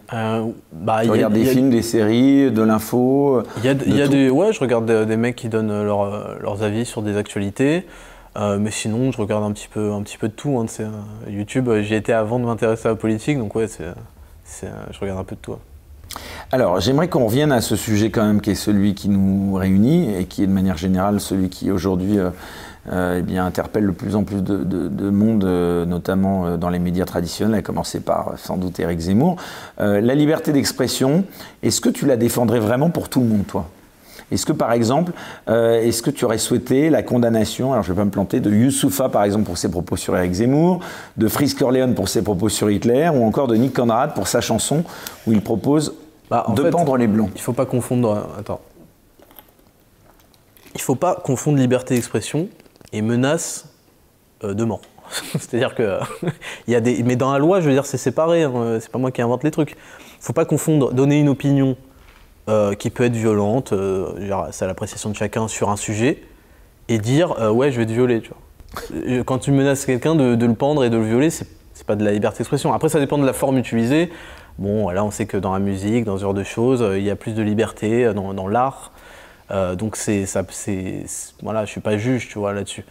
Bah, Tu regardes des films, des séries, de l'info Il y a, y a des, ouais, je regarde des, mecs qui donnent leurs avis sur des actualités. Euh, mais sinon, je regarde un petit peu, un petit peu de tout. Hein, euh, YouTube, euh, j'y étais avant de m'intéresser à la politique, donc ouais, je regarde un peu de tout. Alors, j'aimerais qu'on revienne à ce sujet quand même qui est celui qui nous réunit et qui est de manière générale celui qui aujourd'hui eh bien, interpelle de plus en plus de, monde, notamment dans les médias traditionnels, à commencer par sans doute Eric Zemmour. la liberté d'expression, est-ce que tu la défendrais vraiment pour tout le monde, toi? Est-ce que par exemple, euh, est-ce que tu aurais souhaité la condamnation, alors je ne vais pas me planter, de Youssoufa par exemple pour ses propos sur Eric Zemmour, de Frisk Corleone pour ses propos sur Hitler, ou encore de Nick Conrad pour sa chanson où il propose bah, de pendre les blancs? Il ne faut pas confondre. Euh, attends. Il faut pas confondre liberté d'expression et menace euh, de mort. C'est-à-dire que il y a des, mais dans la loi, je veux dire, c'est séparé. Hein, c'est pas moi qui invente les trucs. Faut pas confondre donner une opinion euh, qui peut être violente, euh, c'est à l'appréciation de chacun sur un sujet, et dire euh, ouais je vais te violer. Quand tu menaces quelqu'un de, le pendre et de le violer, c'est, pas de la liberté d'expression. Après ça dépend de la forme utilisée. Bon là on sait que dans la musique, dans ce genre de choses, il y a plus de liberté dans, l'art. Donc c'est, ça, c'est, voilà, je suis pas juge tu vois là-dessus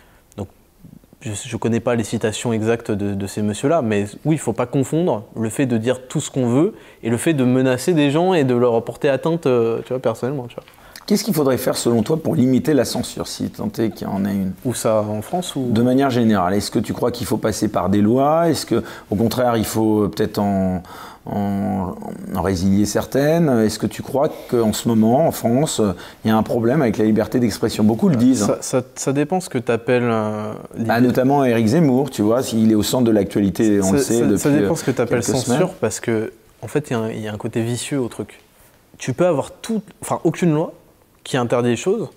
je ne connais pas les citations exactes de, ces messieurs-là, mais oui, il faut pas confondre le fait de dire tout ce qu'on veut et le fait de menacer des gens et de leur porter atteinte, euh, tu vois, personnellement. Qu'est-ce qu'il faudrait faire selon toi pour limiter la censure, si tant est qu'il y en a une? Où ça, en France ou... De manière générale, est-ce que tu crois qu'il faut passer par des lois? Est-ce que, au contraire, il faut peut-être en, en, résilier certaines? Est-ce que tu crois qu'en ce moment, en France, il y a un problème avec la liberté d'expression? Beaucoup le disent. Ça, dépend ce que tu appelles. Euh, bah, notamment Eric Zemmour, tu vois, s'il est au centre de l'actualité, on le sait. Ça, depuis ça dépend ce que tu appelles euh, censure, parce que, en fait, il y, y, a un côté vicieux au truc. Tu peux avoir tout, enfin, aucune loi qui interdit les choses,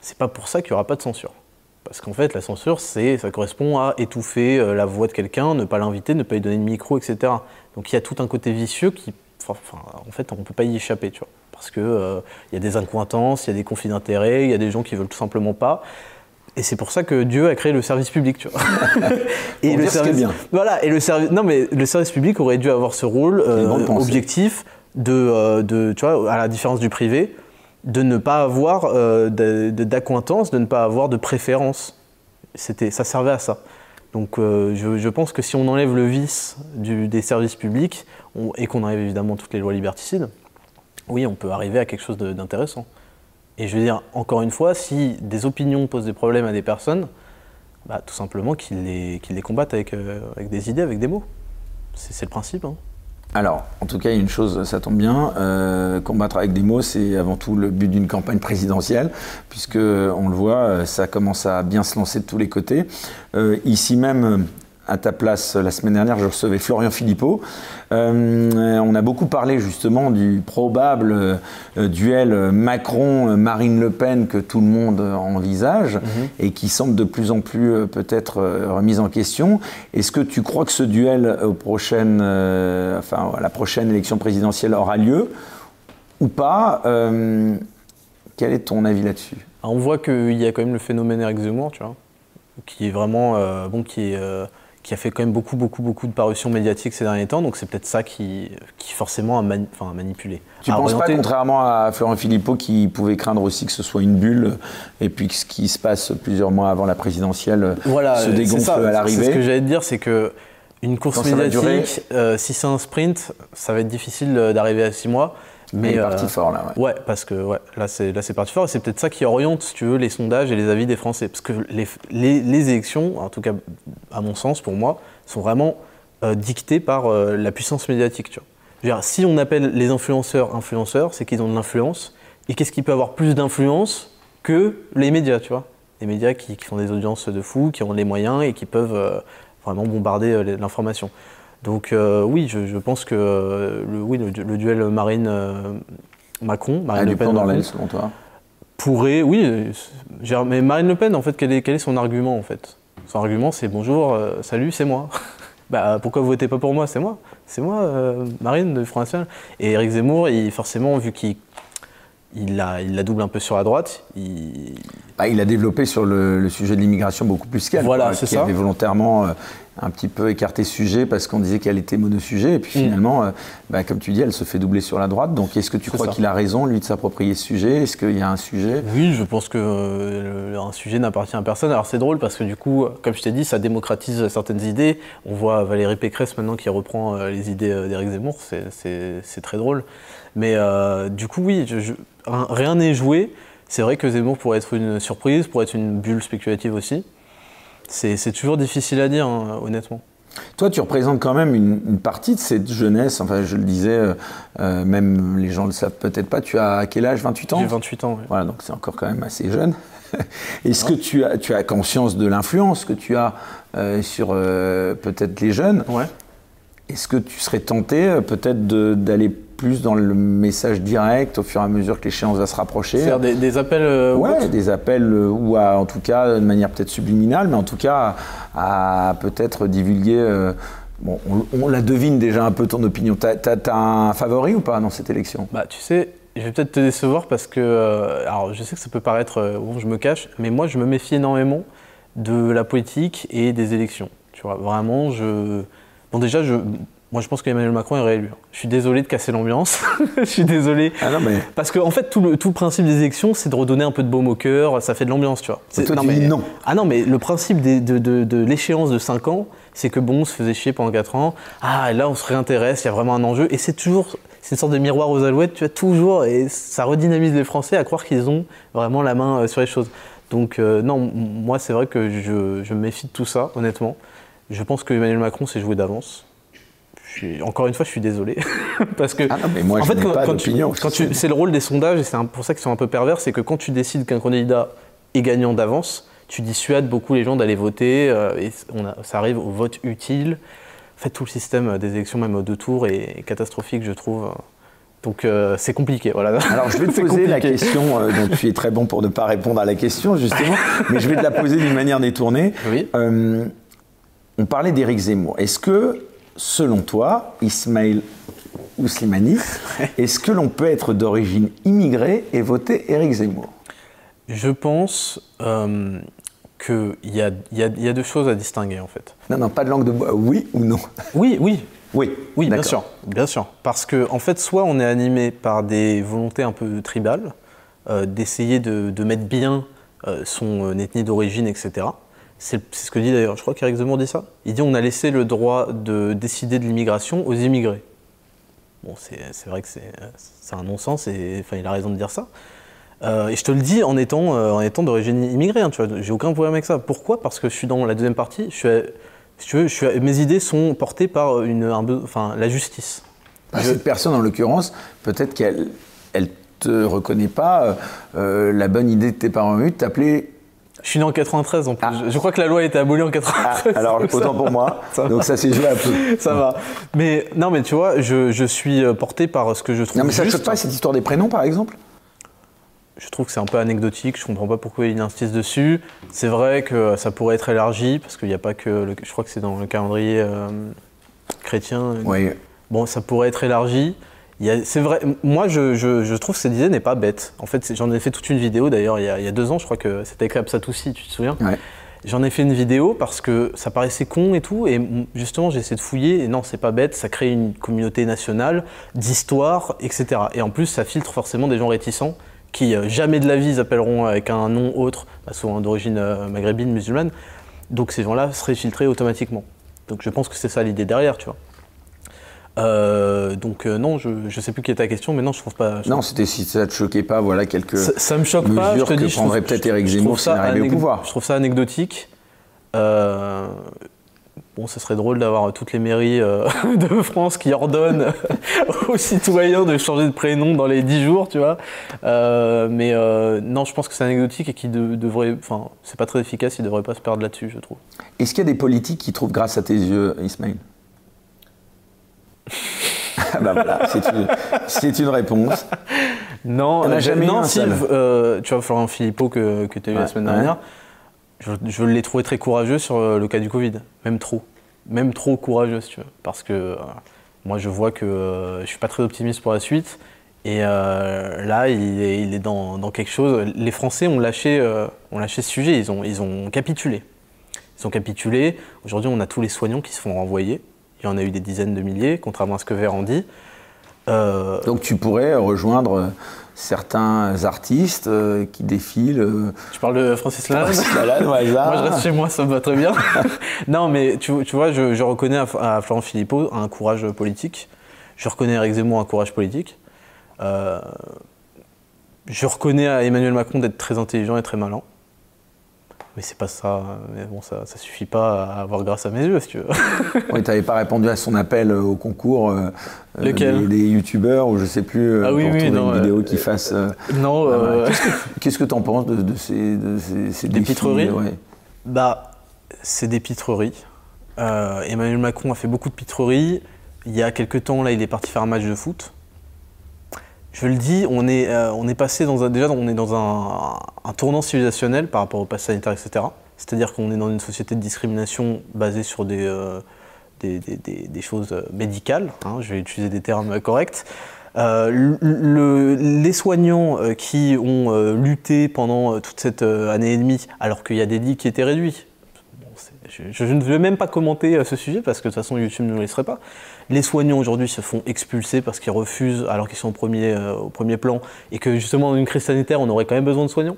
c'est pas pour ça qu'il n'y aura pas de censure. Parce qu'en fait, la censure, c'est, ça correspond à étouffer euh, la voix de quelqu'un, ne pas l'inviter, ne pas lui donner de micro, etc. Donc il y a tout un côté vicieux qui, enfin, en fait, on ne peut pas y échapper, tu vois. Parce qu'il euh, il y a des incointances, il y a des conflits d'intérêts, il y a des gens qui veulent tout simplement pas. Et c'est pour ça que Dieu a créé le service public, tu vois. et le service, bien. Voilà, et le service, non mais le service public aurait dû avoir ce rôle euh, objectif de, de, tu vois, à la différence du privé, de ne pas avoir euh, de, ne pas avoir de préférence. C'était, ça servait à ça. Donc euh, je, pense que si on enlève le vice des services publics et qu'on enlève évidemment toutes les lois liberticides, oui, on peut arriver à quelque chose d'intéressant. Et je veux dire, encore une fois, si des opinions posent des problèmes à des personnes, bah, tout simplement qu'ils les, combattent avec, euh, avec, des idées, avec des mots. C'est le principe. Hein. Alors, en tout cas, une chose, ça tombe bien, euh, combattre avec des mots, c'est avant tout le but d'une campagne présidentielle, puisque on le voit, ça commence à bien se lancer de tous les côtés. Euh, ici même, à ta place la semaine dernière, je recevais Florian Philippot. Euh, on a beaucoup parlé justement du probable euh, duel Macron-Marine Le Pen que tout le monde envisage mhm. et qui semble de plus en plus euh, peut-être remis en question. Est-ce que tu crois que ce duel aux prochaines, enfin, à la prochaine élection présidentielle aura lieu ou pas Quel est ton avis là-dessus? On voit qu'il y a quand même le phénomène Eric Zemmour, tu vois, qui est vraiment bon, qui est qui a fait quand même beaucoup, beaucoup, beaucoup de parutions médiatiques ces derniers temps. Donc c'est peut-être ça qui, qui forcément a, manipulé. Tu ne penses pas, contrairement à Florent Philippot, qui pouvait craindre aussi que ce soit une bulle, et puis que ce qui se passe plusieurs mois avant la présidentielle se dégonfle à l'arrivée Ce que j'allais te dire, c'est que une course médiatique, euh, si c'est un sprint, ça va être difficile euh, d'arriver à six mois. Mais est parti euh, fort là. Ouais. ouais, parce que ouais, là c'est là c'est parti fort. Et c'est peut-être ça qui oriente, si tu veux, les sondages et les avis des Français, parce que les, les, élections, en tout cas à mon sens, pour moi, sont vraiment euh, dictées par euh, la puissance médiatique. Tu vois. Dire, si on appelle les influenceurs influenceurs, c'est qu'ils ont de l'influence. Et qu'est-ce qui peut avoir plus d'influence que les médias, tu vois? Les médias qui, qui, font des audiences de fous, qui ont les moyens et qui peuvent vraiment bombarder l'information. Donc euh, oui, je, pense que euh, le, oui, le, duel Marine-Macron, euh, Marine Le Pen dans l'aile selon toi pourrait, oui, mais Marine Le Pen, en fait, quel est, quel est son argument en fait? Son argument, c'est bonjour, salut, c'est moi. bah, pourquoi vous votez pas pour moi? C'est moi, c'est moi, Marine de Front National. Et Eric Zemmour, il, forcément, vu qu'il il la, il double un peu sur la droite. Il, bah, il a développé sur le, sujet de l'immigration beaucoup plus qu'elle. Voilà, c'est ça. avait volontairement un petit peu écarté sujet parce qu'on disait qu'elle était monosujet. Et puis mm. finalement, euh, bah, comme tu dis, elle se fait doubler sur la droite. Donc est-ce que tu crois qu'il a raison, lui, de s'approprier ce sujet? Est-ce qu'il y a un sujet? Oui, je pense qu'un euh, sujet n'appartient à personne. Alors c'est drôle parce que du coup, comme je t'ai dit, ça démocratise certaines idées. On voit Valérie Pécresse maintenant qui reprend euh, les idées d'Éric Zemmour. C'est très drôle. Mais du coup, oui, rien n'est joué. C'est vrai que Zemmour pourrait être une surprise, pourrait être une bulle spéculative aussi. C'est toujours difficile à dire, hein, honnêtement. Toi, tu représentes quand même une, partie de cette jeunesse. Enfin, je le disais, euh, euh, même les gens ne le savent peut-être pas. Tu as quel âge 28 ans? J'ai 28 ans, oui. Voilà, donc c'est encore quand même assez jeune. Est-ce que tu as, tu as conscience de l'influence que tu as euh, sur peut-être les jeunes? Ouais. Est-ce que tu serais tenté peut-être d'aller plus dans le message direct au fur et à mesure que l'échéance va se rapprocher. Faire des, des appels euh, Ouais, des appels euh, ou à, en tout cas de manière peut-être subliminale, mais en tout cas à, peut-être divulguer. Euh, bon, on, la devine déjà un peu ton opinion. T'as as, un favori ou pas dans cette élection? Bah, tu sais, je vais peut-être te décevoir parce que, alors je sais que ça peut paraître, bon, je me cache, mais moi je me méfie énormément de la politique et des élections. Tu vois, vraiment, je. Bon, déjà, je, moi, je pense qu'Emmanuel Macron est réélu. Je suis désolé de casser l'ambiance. je suis désolé. Ah non, mais... Parce qu'en en fait, tout le, tout principe des élections, c'est de redonner un peu de baume au cœur. Ça fait de l'ambiance, tu vois. non, mais... non. Ah non, mais le principe de, de, de, l'échéance de 5 ans, c'est que bon, on se faisait chier pendant 4 ans. Ah, et là, on se réintéresse, il y a vraiment un enjeu. Et c'est toujours, c'est une sorte de miroir aux alouettes, tu vois, toujours, et ça redynamise les Français à croire qu'ils ont vraiment la main euh, sur les choses. Donc non, moi c'est vrai que je, je me méfie de tout ça, honnêtement. Je pense que Emmanuel Macron s'est joué d'avance encore une fois, je suis désolé. Parce que, ah mais moi, en fait, quand, c'est le rôle des sondages, et c'est pour ça qu'ils sont un peu pervers, c'est que quand tu décides qu'un candidat est gagnant d'avance, tu dissuades beaucoup les gens d'aller voter, euh, et ça arrive au vote utile. En fait, tout le système des élections, même aux deux tours, est, catastrophique, je trouve. Donc euh, c'est compliqué, voilà. Alors je vais te poser la question, euh, donc tu es très bon pour ne pas répondre à la question justement, mais je vais te la poser d'une manière détournée. Oui. on parlait d'Éric Zemmour. Est-ce que selon toi, Ismail ou Slimani, est-ce que l'on peut être d'origine immigrée et voter Éric Zemmour? Je pense euh, qu'il y a, y, a, deux choses à distinguer en fait. Non, non, pas de langue de bois, oui ou non? Oui, oui. Oui, oui bien sûr, bien sûr. Parce que en fait, soit on est animé par des volontés un peu tribales, euh, d'essayer de, mettre bien euh, son ethnie d'origine, etc. C'est ce que dit d'ailleurs, je crois qu'Éric Zemmour dit ça. Il dit on a laissé le droit de décider de l'immigration aux immigrés. Bon, c'est vrai que c'est un non-sens, et enfin, il a raison de dire ça. Euh, et je te le dis en étant, euh, étant d'origine immigrée, hein, j'ai aucun problème avec ça. Pourquoi? Parce que je suis dans la deuxième partie, je suis, tu veux, je suis, mes idées sont portées par une, enfin, la justice. Bah, cette personne, en l'occurrence, peut-être qu'elle elle te reconnaît pas euh, la bonne idée de tes parents de t'appeler je suis né en 93 en plus. Ah. Je crois que la loi a été abolie en 93. Ah, alors autant pour moi. Donc ça s'est joué un peu. Ça va. Mais non, mais tu vois, je, je, suis euh, porté par ce que je trouve. Non, mais ça ne choque pas cette histoire des prénoms, par exemple Je trouve que c'est un peu anecdotique. Je comprends pas pourquoi il insiste dessus. C'est vrai que ça pourrait être élargi parce qu'il n'y a pas que. je crois que c'est dans le calendrier euh, chrétien. Oui. Bon, ça pourrait être élargi. C'est vrai, moi je, je, trouve que cette idée n'est pas bête. En fait, j'en ai fait toute une vidéo d'ailleurs il, il, y a deux ans, je crois que c'était avec Satoussi, tu te souviens J'en ai fait une vidéo parce que ça paraissait con et tout, et justement j'ai essayé de fouiller, et non, c'est pas bête, ça crée une communauté nationale d'histoire, etc. Et en plus, ça filtre forcément des gens réticents qui euh, jamais de la vie appelleront avec un nom autre, bah, souvent d'origine euh, maghrébine, musulmane. Donc ces gens-là seraient filtrés automatiquement. Donc je pense que c'est ça l'idée derrière, tu vois. Euh, donc euh, non, je ne sais plus quelle est ta question, mais non, je trouve pas. non, c'était si ça te choquait pas, voilà quelques ça, ça me choque pas. Je te dis, que prendrait peut-être Éric Zemmour s'il arrivait au pouvoir. Je trouve ça anecdotique. Euh, bon, ce serait drôle d'avoir toutes les mairies de France qui ordonnent aux citoyens de changer de prénom dans les 10 jours, tu vois. mais non, je pense que c'est anecdotique et qui devrait. Enfin, c'est pas très efficace, il devrait pas se perdre là-dessus, je trouve. Est-ce qu'il y a des politiques qui trouvent grâce à tes yeux, Ismail ah bah voilà, c'est une, réponse. Non, euh, jamais non si, euh, tu vois, Florent Philippot que, que tu as eu la semaine dernière, je, l'ai trouvé très courageux sur euh, le cas du Covid, même trop. Même trop courageux, si tu veux. Parce que moi, je vois que je suis pas très optimiste pour la suite. Et là, il est, il est dans, dans, quelque chose. Les Français ont lâché, ont lâché ce sujet, ils ont, ils ont capitulé. Ils ont capitulé. Aujourd'hui, on a tous les soignants qui se font renvoyer. Il y en a eu des dizaines de milliers, contrairement à ce que Véran dit. Euh, Donc tu pourrais rejoindre certains artistes euh, qui défilent. Euh, tu parles de Francis Lalanne Francis Lalanne, moi je reste chez moi, ça me va très bien. non, mais tu, vois, je, reconnais à, Florent Philippot un courage politique. Je reconnais à Eric Zemmour un courage politique. je reconnais à Emmanuel Macron d'être très intelligent et très malin. Mais c'est pas ça. Mais bon, ça, ça suffit pas à avoir grâce à mes yeux, si tu veux. oui, tu n'avais pas répondu à son appel euh, au concours euh, euh, Lequel des, youtubeurs ou je sais plus ah, oui, pour oui, non, une vidéo qui fasse. non. Qu'est-ce que tu en penses de, ces, de ces, des pitreries Bah, c'est des pitreries. Emmanuel Macron a fait beaucoup de pitreries. Il y a quelques temps, là, il est parti faire un match de foot je le dis, on est, euh, on est passé dans un, déjà on est dans un, tournant civilisationnel par rapport au pass sanitaire, etc. C'est-à-dire qu'on est dans une société de discrimination basée sur des, euh, choses médicales, hein, je vais utiliser des termes corrects. Euh, les soignants qui ont lutté pendant toute cette année et demie, alors qu'il y a des lits qui étaient réduits, je, ne vais même pas commenter ce sujet parce que de toute façon YouTube ne nous laisserait pas. Les soignants aujourd'hui se font expulser parce qu'ils refusent alors qu'ils sont au premier, euh, plan et que justement dans une crise sanitaire on aurait quand même besoin de soignants.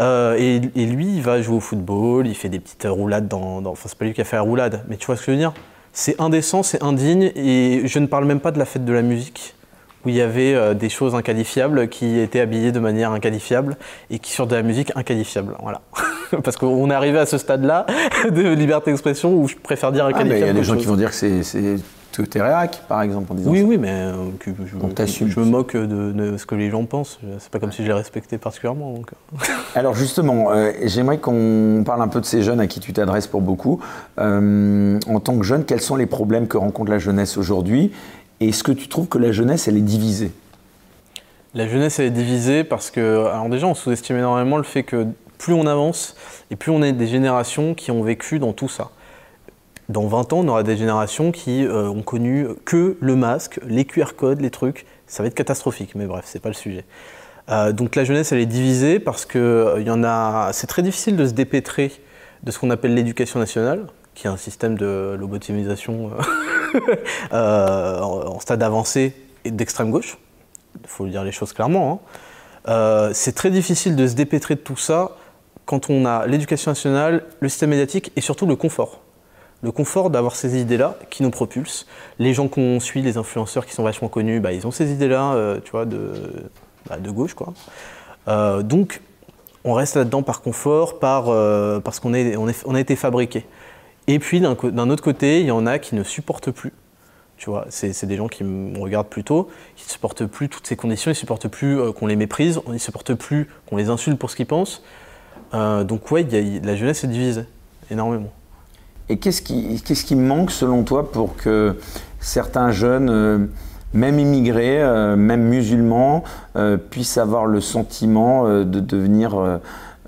Euh, et, lui, il va jouer au football, il fait des petites roulades dans. dans enfin, c'est pas lui qui a fait la roulade, mais tu vois ce que je veux dire? C'est indécent, c'est indigne, et je ne parle même pas de la fête de la musique, où il y avait des choses inqualifiables qui étaient habillées de manière inqualifiable et qui sur de la musique inqualifiable. Voilà. Parce qu'on est arrivé à ce stade-là de liberté d'expression où je préfère dire inqualifiable. Ah, il y a des gens qui vont dire que c'est tu es réac, par exemple, en disant Oui, oui, mais euh, je, me moque de, ce que les gens pensent. C'est pas comme si je les respectais particulièrement. Euh. Alors justement, euh, j'aimerais qu'on parle un peu de ces jeunes à qui tu t'adresses pour beaucoup. en tant que jeune, quels sont les problèmes que rencontre la jeunesse aujourd'hui est-ce que tu trouves que la jeunesse, elle est divisée? La jeunesse, elle est divisée parce que, alors déjà, on sous-estime énormément le fait que plus on avance et plus on est des générations qui ont vécu dans tout ça dans 20 ans, on aura des générations qui euh, ont connu que le masque, les QR codes, les trucs. Ça va être catastrophique, mais bref, c'est pas le sujet. Euh, donc la jeunesse, elle est divisée parce que euh, y en a. C'est très difficile de se dépêtrer de ce qu'on appelle l'éducation nationale, qui est un système de lobotomisation en stade avancé d'extrême gauche. Il faut dire les choses clairement. Hein. c'est très difficile de se dépêtrer de tout ça quand on a l'éducation nationale, le système médiatique et surtout le confort le confort d'avoir ces idées-là qui nous propulsent. Les gens qu'on suit, les influenceurs qui sont vachement connus, bah, ils ont ces idées-là, euh, tu vois, de, bah, gauche, quoi. Euh, donc, on reste là-dedans par confort, par, euh, parce qu'on a été fabriqué. Et puis, d'un autre côté, il y en a qui ne supportent plus. Tu vois, c'est des gens qui me regardent plutôt, qui ne supportent plus toutes ces conditions, ils ne supportent plus qu'on les méprise, ils ne supportent plus qu'on les insulte pour ce qu'ils pensent. donc, ouais, la jeunesse est divisée énormément. Et qu'est-ce qui, manque selon toi pour que certains jeunes, euh, même immigrés, euh, même musulmans, euh, puissent avoir le sentiment de devenir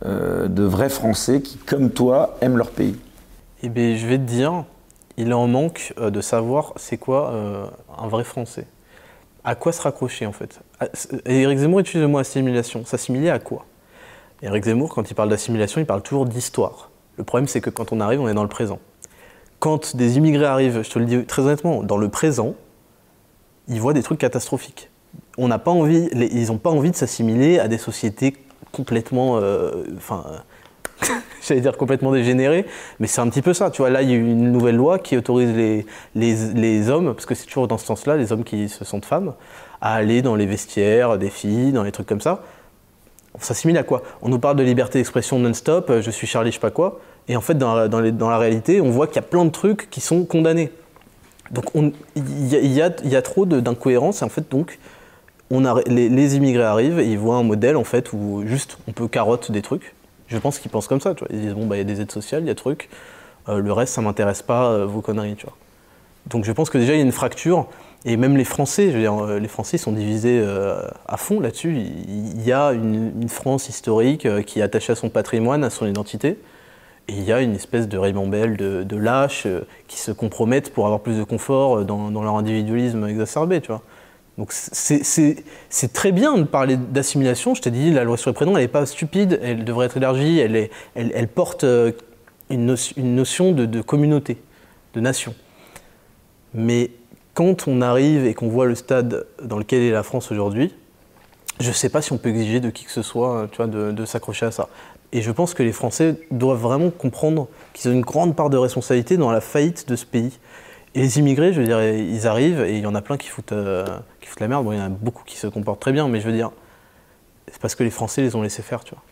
de vrais Français qui, comme toi, aiment leur pays? Eh bien, je vais te dire, il en manque de savoir c'est quoi un vrai Français. À quoi se raccrocher en fait? Éric Zemmour utilise le mot assimilation. S'assimiler à quoi? Éric Zemmour, quand il parle d'assimilation, il parle toujours d'histoire. Le problème, c'est que quand on arrive, on est dans le présent. Quand des immigrés arrivent, je te le dis très honnêtement, dans le présent, ils voient des trucs catastrophiques. On n'a pas envie, ils n'ont pas envie de s'assimiler à des sociétés complètement, euh, j'allais dire complètement dégénérées, mais c'est un petit peu ça. Tu vois, là, il y a une nouvelle loi qui autorise les, les hommes, parce que c'est toujours dans ce sens-là, les hommes qui se sentent femmes, à aller dans les vestiaires des filles, dans les trucs comme ça. On s'assimile à quoi? On nous parle de liberté d'expression non-stop, je suis Charlie, je sais pas quoi. Et en fait, dans la, dans la réalité, on voit qu'il y a plein de trucs qui sont condamnés. Donc il y, y, a trop d'incohérences. Et en fait, donc, on a, les, immigrés arrivent et ils voient un modèle en fait où juste on peut carotte des trucs. Je pense qu'ils pensent comme ça. Tu. Ils disent bon, bah, il y a des aides sociales, il y a trucs. Euh, le reste, ça m'intéresse pas, euh, vos conneries. Donc je pense que déjà, il y a une fracture. Et même les Français, euh, les Français sont divisés à fond là-dessus. Il y a une, France historique qui est attachée à son patrimoine, à son identité. Et il y a une espèce de ribambelle de, lâches euh, qui se compromettent pour avoir plus de confort euh, dans, leur individualisme exacerbé. Donc c'est très bien de parler d'assimilation. Je t'ai dit, la loi sur les prénoms, elle n'est pas stupide, elle devrait être élargie, elle, porte euh, une, notion de, communauté, de nation. Mais quand on arrive et qu'on voit le stade dans lequel est la France aujourd'hui, je ne sais pas si on peut exiger de qui que ce soit de, de s'accrocher à ça. Et je pense que les Français doivent vraiment comprendre qu'ils ont une grande part de responsabilité dans la faillite de ce pays. Et les immigrés, je veux dire, ils arrivent et il y en a plein qui foutent, euh, qui foutent la merde. Bon, il y en a beaucoup qui se comportent très bien, mais je veux dire, c'est parce que les Français les ont laissés faire, tu vois.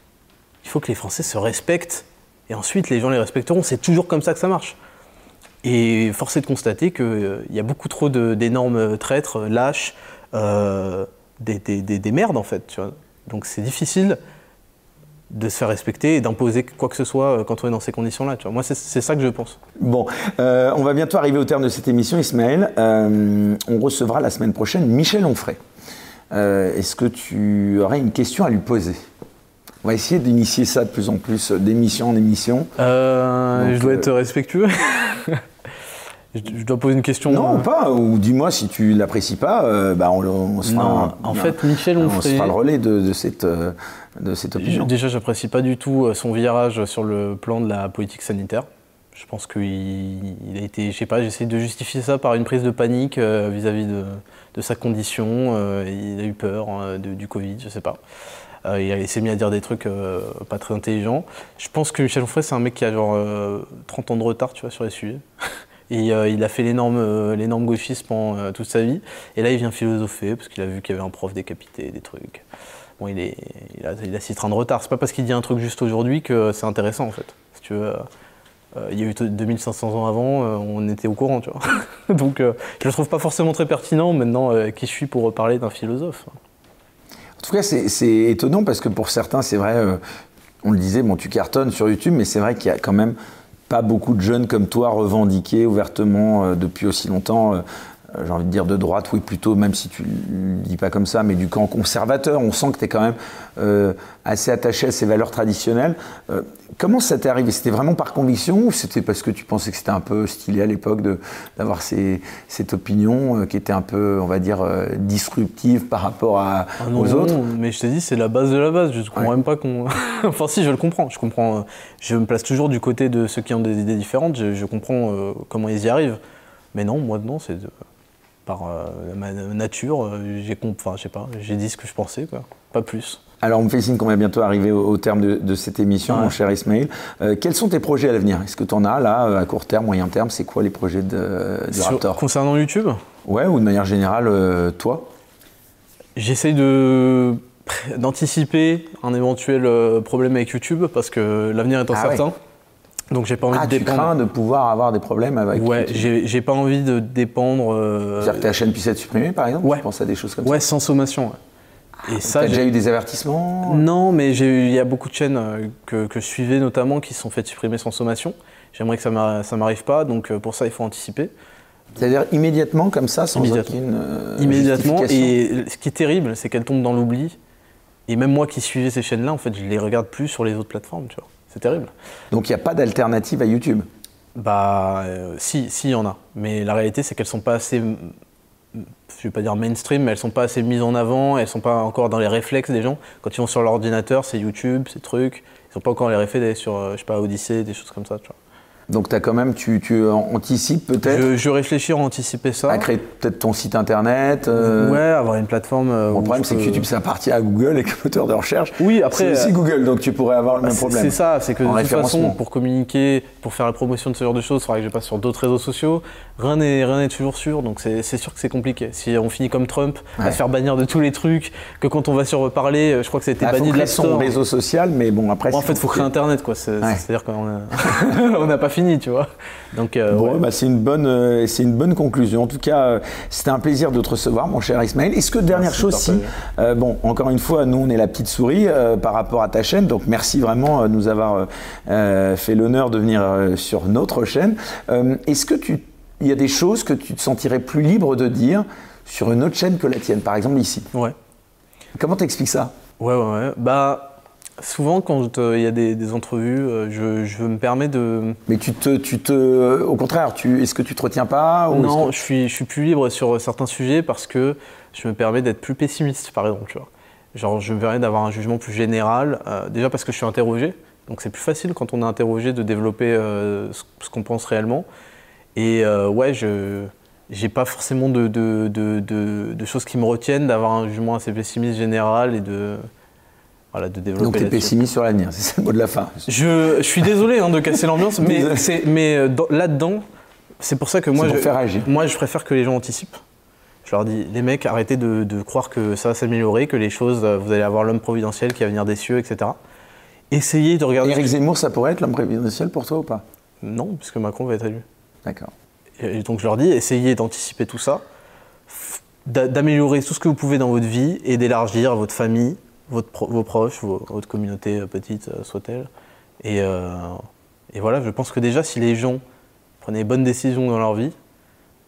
Il faut que les Français se respectent et ensuite les gens les respecteront. C'est toujours comme ça que ça marche. Et force est de constater qu'il euh, y a beaucoup trop d'énormes traîtres, lâches, euh, des, des, des, merdes en fait. Donc c'est difficile de se faire respecter et d'imposer quoi que ce soit euh, quand on est dans ces conditions-là. Moi, c'est ça que je pense. Bon, euh, on va bientôt arriver au terme de cette émission, Ismaël. Euh, on recevra la semaine prochaine Michel Onfray. Est-ce que tu aurais une question à lui poser? On va essayer d'initier ça de plus en plus, d'émission en émission. je dois être respectueux. je, dois poser une question. Non, pas. Ou dis-moi si tu l'apprécies pas, bah on, se fera. en fait, Michel Onfray. On se fera le relais de, de cette de cette opinion Déjà, j'apprécie pas du tout euh, son virage sur le plan de la politique sanitaire. Je pense qu'il il a été, je sais pas, j'essaie de justifier ça par une prise de panique euh, vis-à-vis de, de, sa condition. Euh, il a eu peur hein, du Covid, je sais pas. il s'est mis à dire des trucs pas très intelligents. Je pense que Michel Onfray, c'est un mec qui a genre 30 ans de retard, tu vois, sur les sujets. Et il a fait l'énorme, l'énorme gauchiste pendant toute sa vie. Et là, il vient philosopher parce qu'il a vu qu'il y avait un prof décapité, des trucs. Bon, il, est, il, a, il six trains de retard. C'est pas parce qu'il dit un truc juste aujourd'hui que c'est intéressant, en fait. Si tu veux. Euh, il y a eu 2500 ans avant, euh, on était au courant, tu vois. Donc euh, je le trouve pas forcément très pertinent maintenant qui je suis pour parler d'un philosophe. En tout cas, c'est étonnant parce que pour certains, c'est vrai, on le disait, bon, tu cartonnes sur YouTube, mais c'est vrai qu'il y a quand même pas beaucoup de jeunes comme toi revendiqués ouvertement depuis aussi longtemps j'ai envie de dire de droite, oui plutôt, même si tu ne le dis pas comme ça, mais du camp conservateur. On sent que tu es quand même assez attaché à ces valeurs traditionnelles. Comment ça t'est arrivé? C'était vraiment par conviction ou c'était parce que tu pensais que c'était un peu stylé à l'époque d'avoir cette opinion euh, qui était un peu, on va dire, euh, disruptive par rapport à, ah aux autres? Mais je t'ai dit, c'est la base de la base. Je ne comprends même pas qu'on. enfin, si, je le comprends. Je comprends. Euh, je me place toujours du côté de ceux qui ont des idées différentes. Je, comprends comment ils y arrivent. Mais non, moi, non, c'est par ma nature. J'ai enfin, pas, dit ce que je pensais, quoi. Pas plus. Alors, on me fait signe qu'on va bientôt arriver au, terme de, cette émission, mon cher Ismail. Euh, quels sont tes projets à l'avenir? Est-ce que tu en as là, euh, à court terme, moyen terme? C'est quoi les projets de, Raptor? Concernant YouTube? Ouais, ou de manière générale, euh, toi? J'essaye de d'anticiper un éventuel problème avec YouTube parce que l'avenir est incertain. Ah Donc j'ai pas envie ah, de dépendre. Tu crains de pouvoir avoir des problèmes avec Ouais, j'ai pas envie de dépendre. C'est-à-dire que ta chaîne puisse être supprimée par exemple Ouais. Tu penses à des choses comme ça Ouais, sans sommation. Et ça, as déjà eu des avertissements? Non, mais il y a beaucoup de chaînes euh, que, je suivais notamment qui se sont faites supprimer sans sommation. J'aimerais que ça m'arrive pas, donc euh, pour ça, il faut anticiper. C'est-à-dire immédiatement comme ça, sans immédiatement. aucune euh, Immédiatement. Et ce qui est terrible, c'est qu'elles tombent dans l'oubli. Et même moi qui suivais ces chaînes-là, en fait, je les regarde plus sur les autres plateformes. Tu vois. C'est terrible. Donc il n'y a pas d'alternative à YouTube Bah, si, si, il y en a. Mais la réalité, c'est qu'elles sont pas assez je vais pas dire mainstream, mais elles sont pas assez mises en avant, elles sont pas encore dans les réflexes des gens. Quand ils vont sur l'ordinateur, c'est YouTube, ces trucs, ils sont pas encore les réflexes d'aller sur, euh, je sais pas, Odyssée, des choses comme ça. Tu vois. Donc as quand même, tu, tu anticipes peut-être je, je, réfléchis à anticiper ça. À créer peut-être ton site internet euh, Ouais, avoir une plateforme. Euh, le problème c'est que YouTube ça appartient à Google et que moteur de recherche. Oui, après. C'est aussi Google, donc tu pourrais avoir le même problème. C'est ça, c'est que de toute façon, pour communiquer, pour faire la promotion de ce genre de choses, il faudrait que je passe sur d'autres réseaux sociaux. Rien n'est toujours sûr, donc c'est sûr que c'est compliqué. Si on finit comme Trump, à se faire bannir de tous les trucs, que quand on va sur parler, je crois que ça a été ah, banni de la son réseau social, mais bon après. en fait, il faut créer Internet, quoi. C'est-à-dire qu'on n'a pas fini, tu vois. Donc, euh, bon, bah, c'est une bonne, euh, c'est une bonne conclusion. En tout cas, euh, c'était un plaisir de te recevoir, mon cher Ismaël. Est-ce que dernière chose, si, bon, encore une fois, nous on est la petite souris par rapport à ta chaîne, donc merci vraiment de nous avoir fait l'honneur de venir sur notre chaîne. Est-ce que tu, il y a des choses que tu te sentirais plus libre de dire sur une autre chaîne que la tienne, par exemple ici? Ouais. Comment t'expliques ça? Ouais, ouais, ouais. Bah Souvent, quand il y a des, entrevues, euh, je, me permets de. Mais tu te, tu te, au contraire, tu, est-ce que tu te retiens pas Non, je suis, je suis plus libre sur certains sujets parce que je me permets d'être plus pessimiste, par exemple. Tu vois. Genre, je me permets d'avoir un jugement plus général, euh, déjà parce que je suis interrogé. Donc, c'est plus facile quand on est interrogé de développer euh, ce, qu'on pense réellement. Et ouais, je j'ai pas forcément de, de, de, choses qui me retiennent d'avoir un jugement assez pessimiste général et de de développer. Donc tu es pessimiste sur l'avenir, c'est le mot de la fin. Je, suis désolé hein, de casser l'ambiance, mais, mais euh, là-dedans, c'est pour ça que moi je, moi je préfère que les gens anticipent. Je leur dis, les mecs, arrêtez de, croire que ça va s'améliorer, que les choses, euh, vous allez avoir l'homme providentiel qui va venir des cieux, etc. Essayez de regarder. Éric Zemmour, ça pourrait être l'homme providentiel pour toi ou pas? Non, puisque Macron va être élu. D'accord. Et donc je leur dis, essayez d'anticiper tout ça, d'améliorer tout ce que vous pouvez dans votre vie et d'élargir votre famille, vos proches, votre communauté euh, petite euh, soit-elle. Et, euh, et, voilà, je pense que déjà, si les gens prenaient bonnes décisions dans leur vie,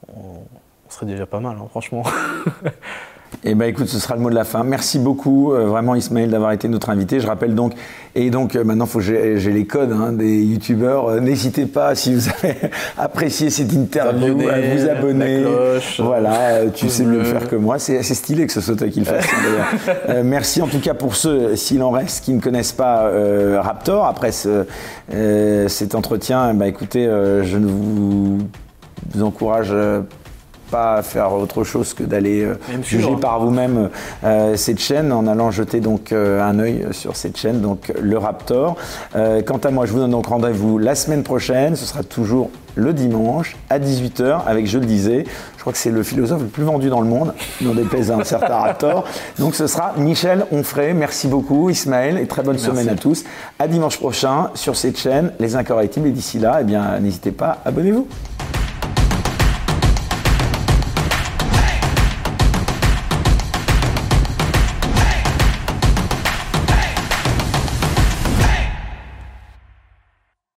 on, serait déjà pas mal, hein, franchement. Eh bien, écoute, ce sera le mot de la fin. Merci beaucoup, euh, vraiment, Ismaël, d'avoir été notre invité. Je rappelle donc, et donc euh, maintenant, faut j'ai les codes hein, des youtubeurs. Euh, n'hésitez pas, si vous avez apprécié cette interview, à vous abonner. voilà, tu sais mieux le faire que moi. C'est assez stylé que ce soit toi qui le fasse. Hein, merci en tout cas pour ceux, s'il en reste, qui ne connaissent pas Raptor. Après cet entretien, bah, écoutez, je ne vous, vous encourage pas faire autre chose que d'aller juger par vous-même cette chaîne en allant jeter donc un œil sur cette chaîne, donc le Raptor. quant à moi, je vous donne donc rendez-vous la semaine prochaine. Ce sera toujours le dimanche à 18h avec, je le disais, je crois que c'est le philosophe le plus vendu dans le monde, non déplaise à un certain Raptor. Donc ce sera Michel Onfray. Merci beaucoup Ismaël et très bonne semaine à tous. À dimanche prochain sur cette chaîne, Les Incorrectibles. Et d'ici là, eh bien, n'hésitez pas, abonnez-vous.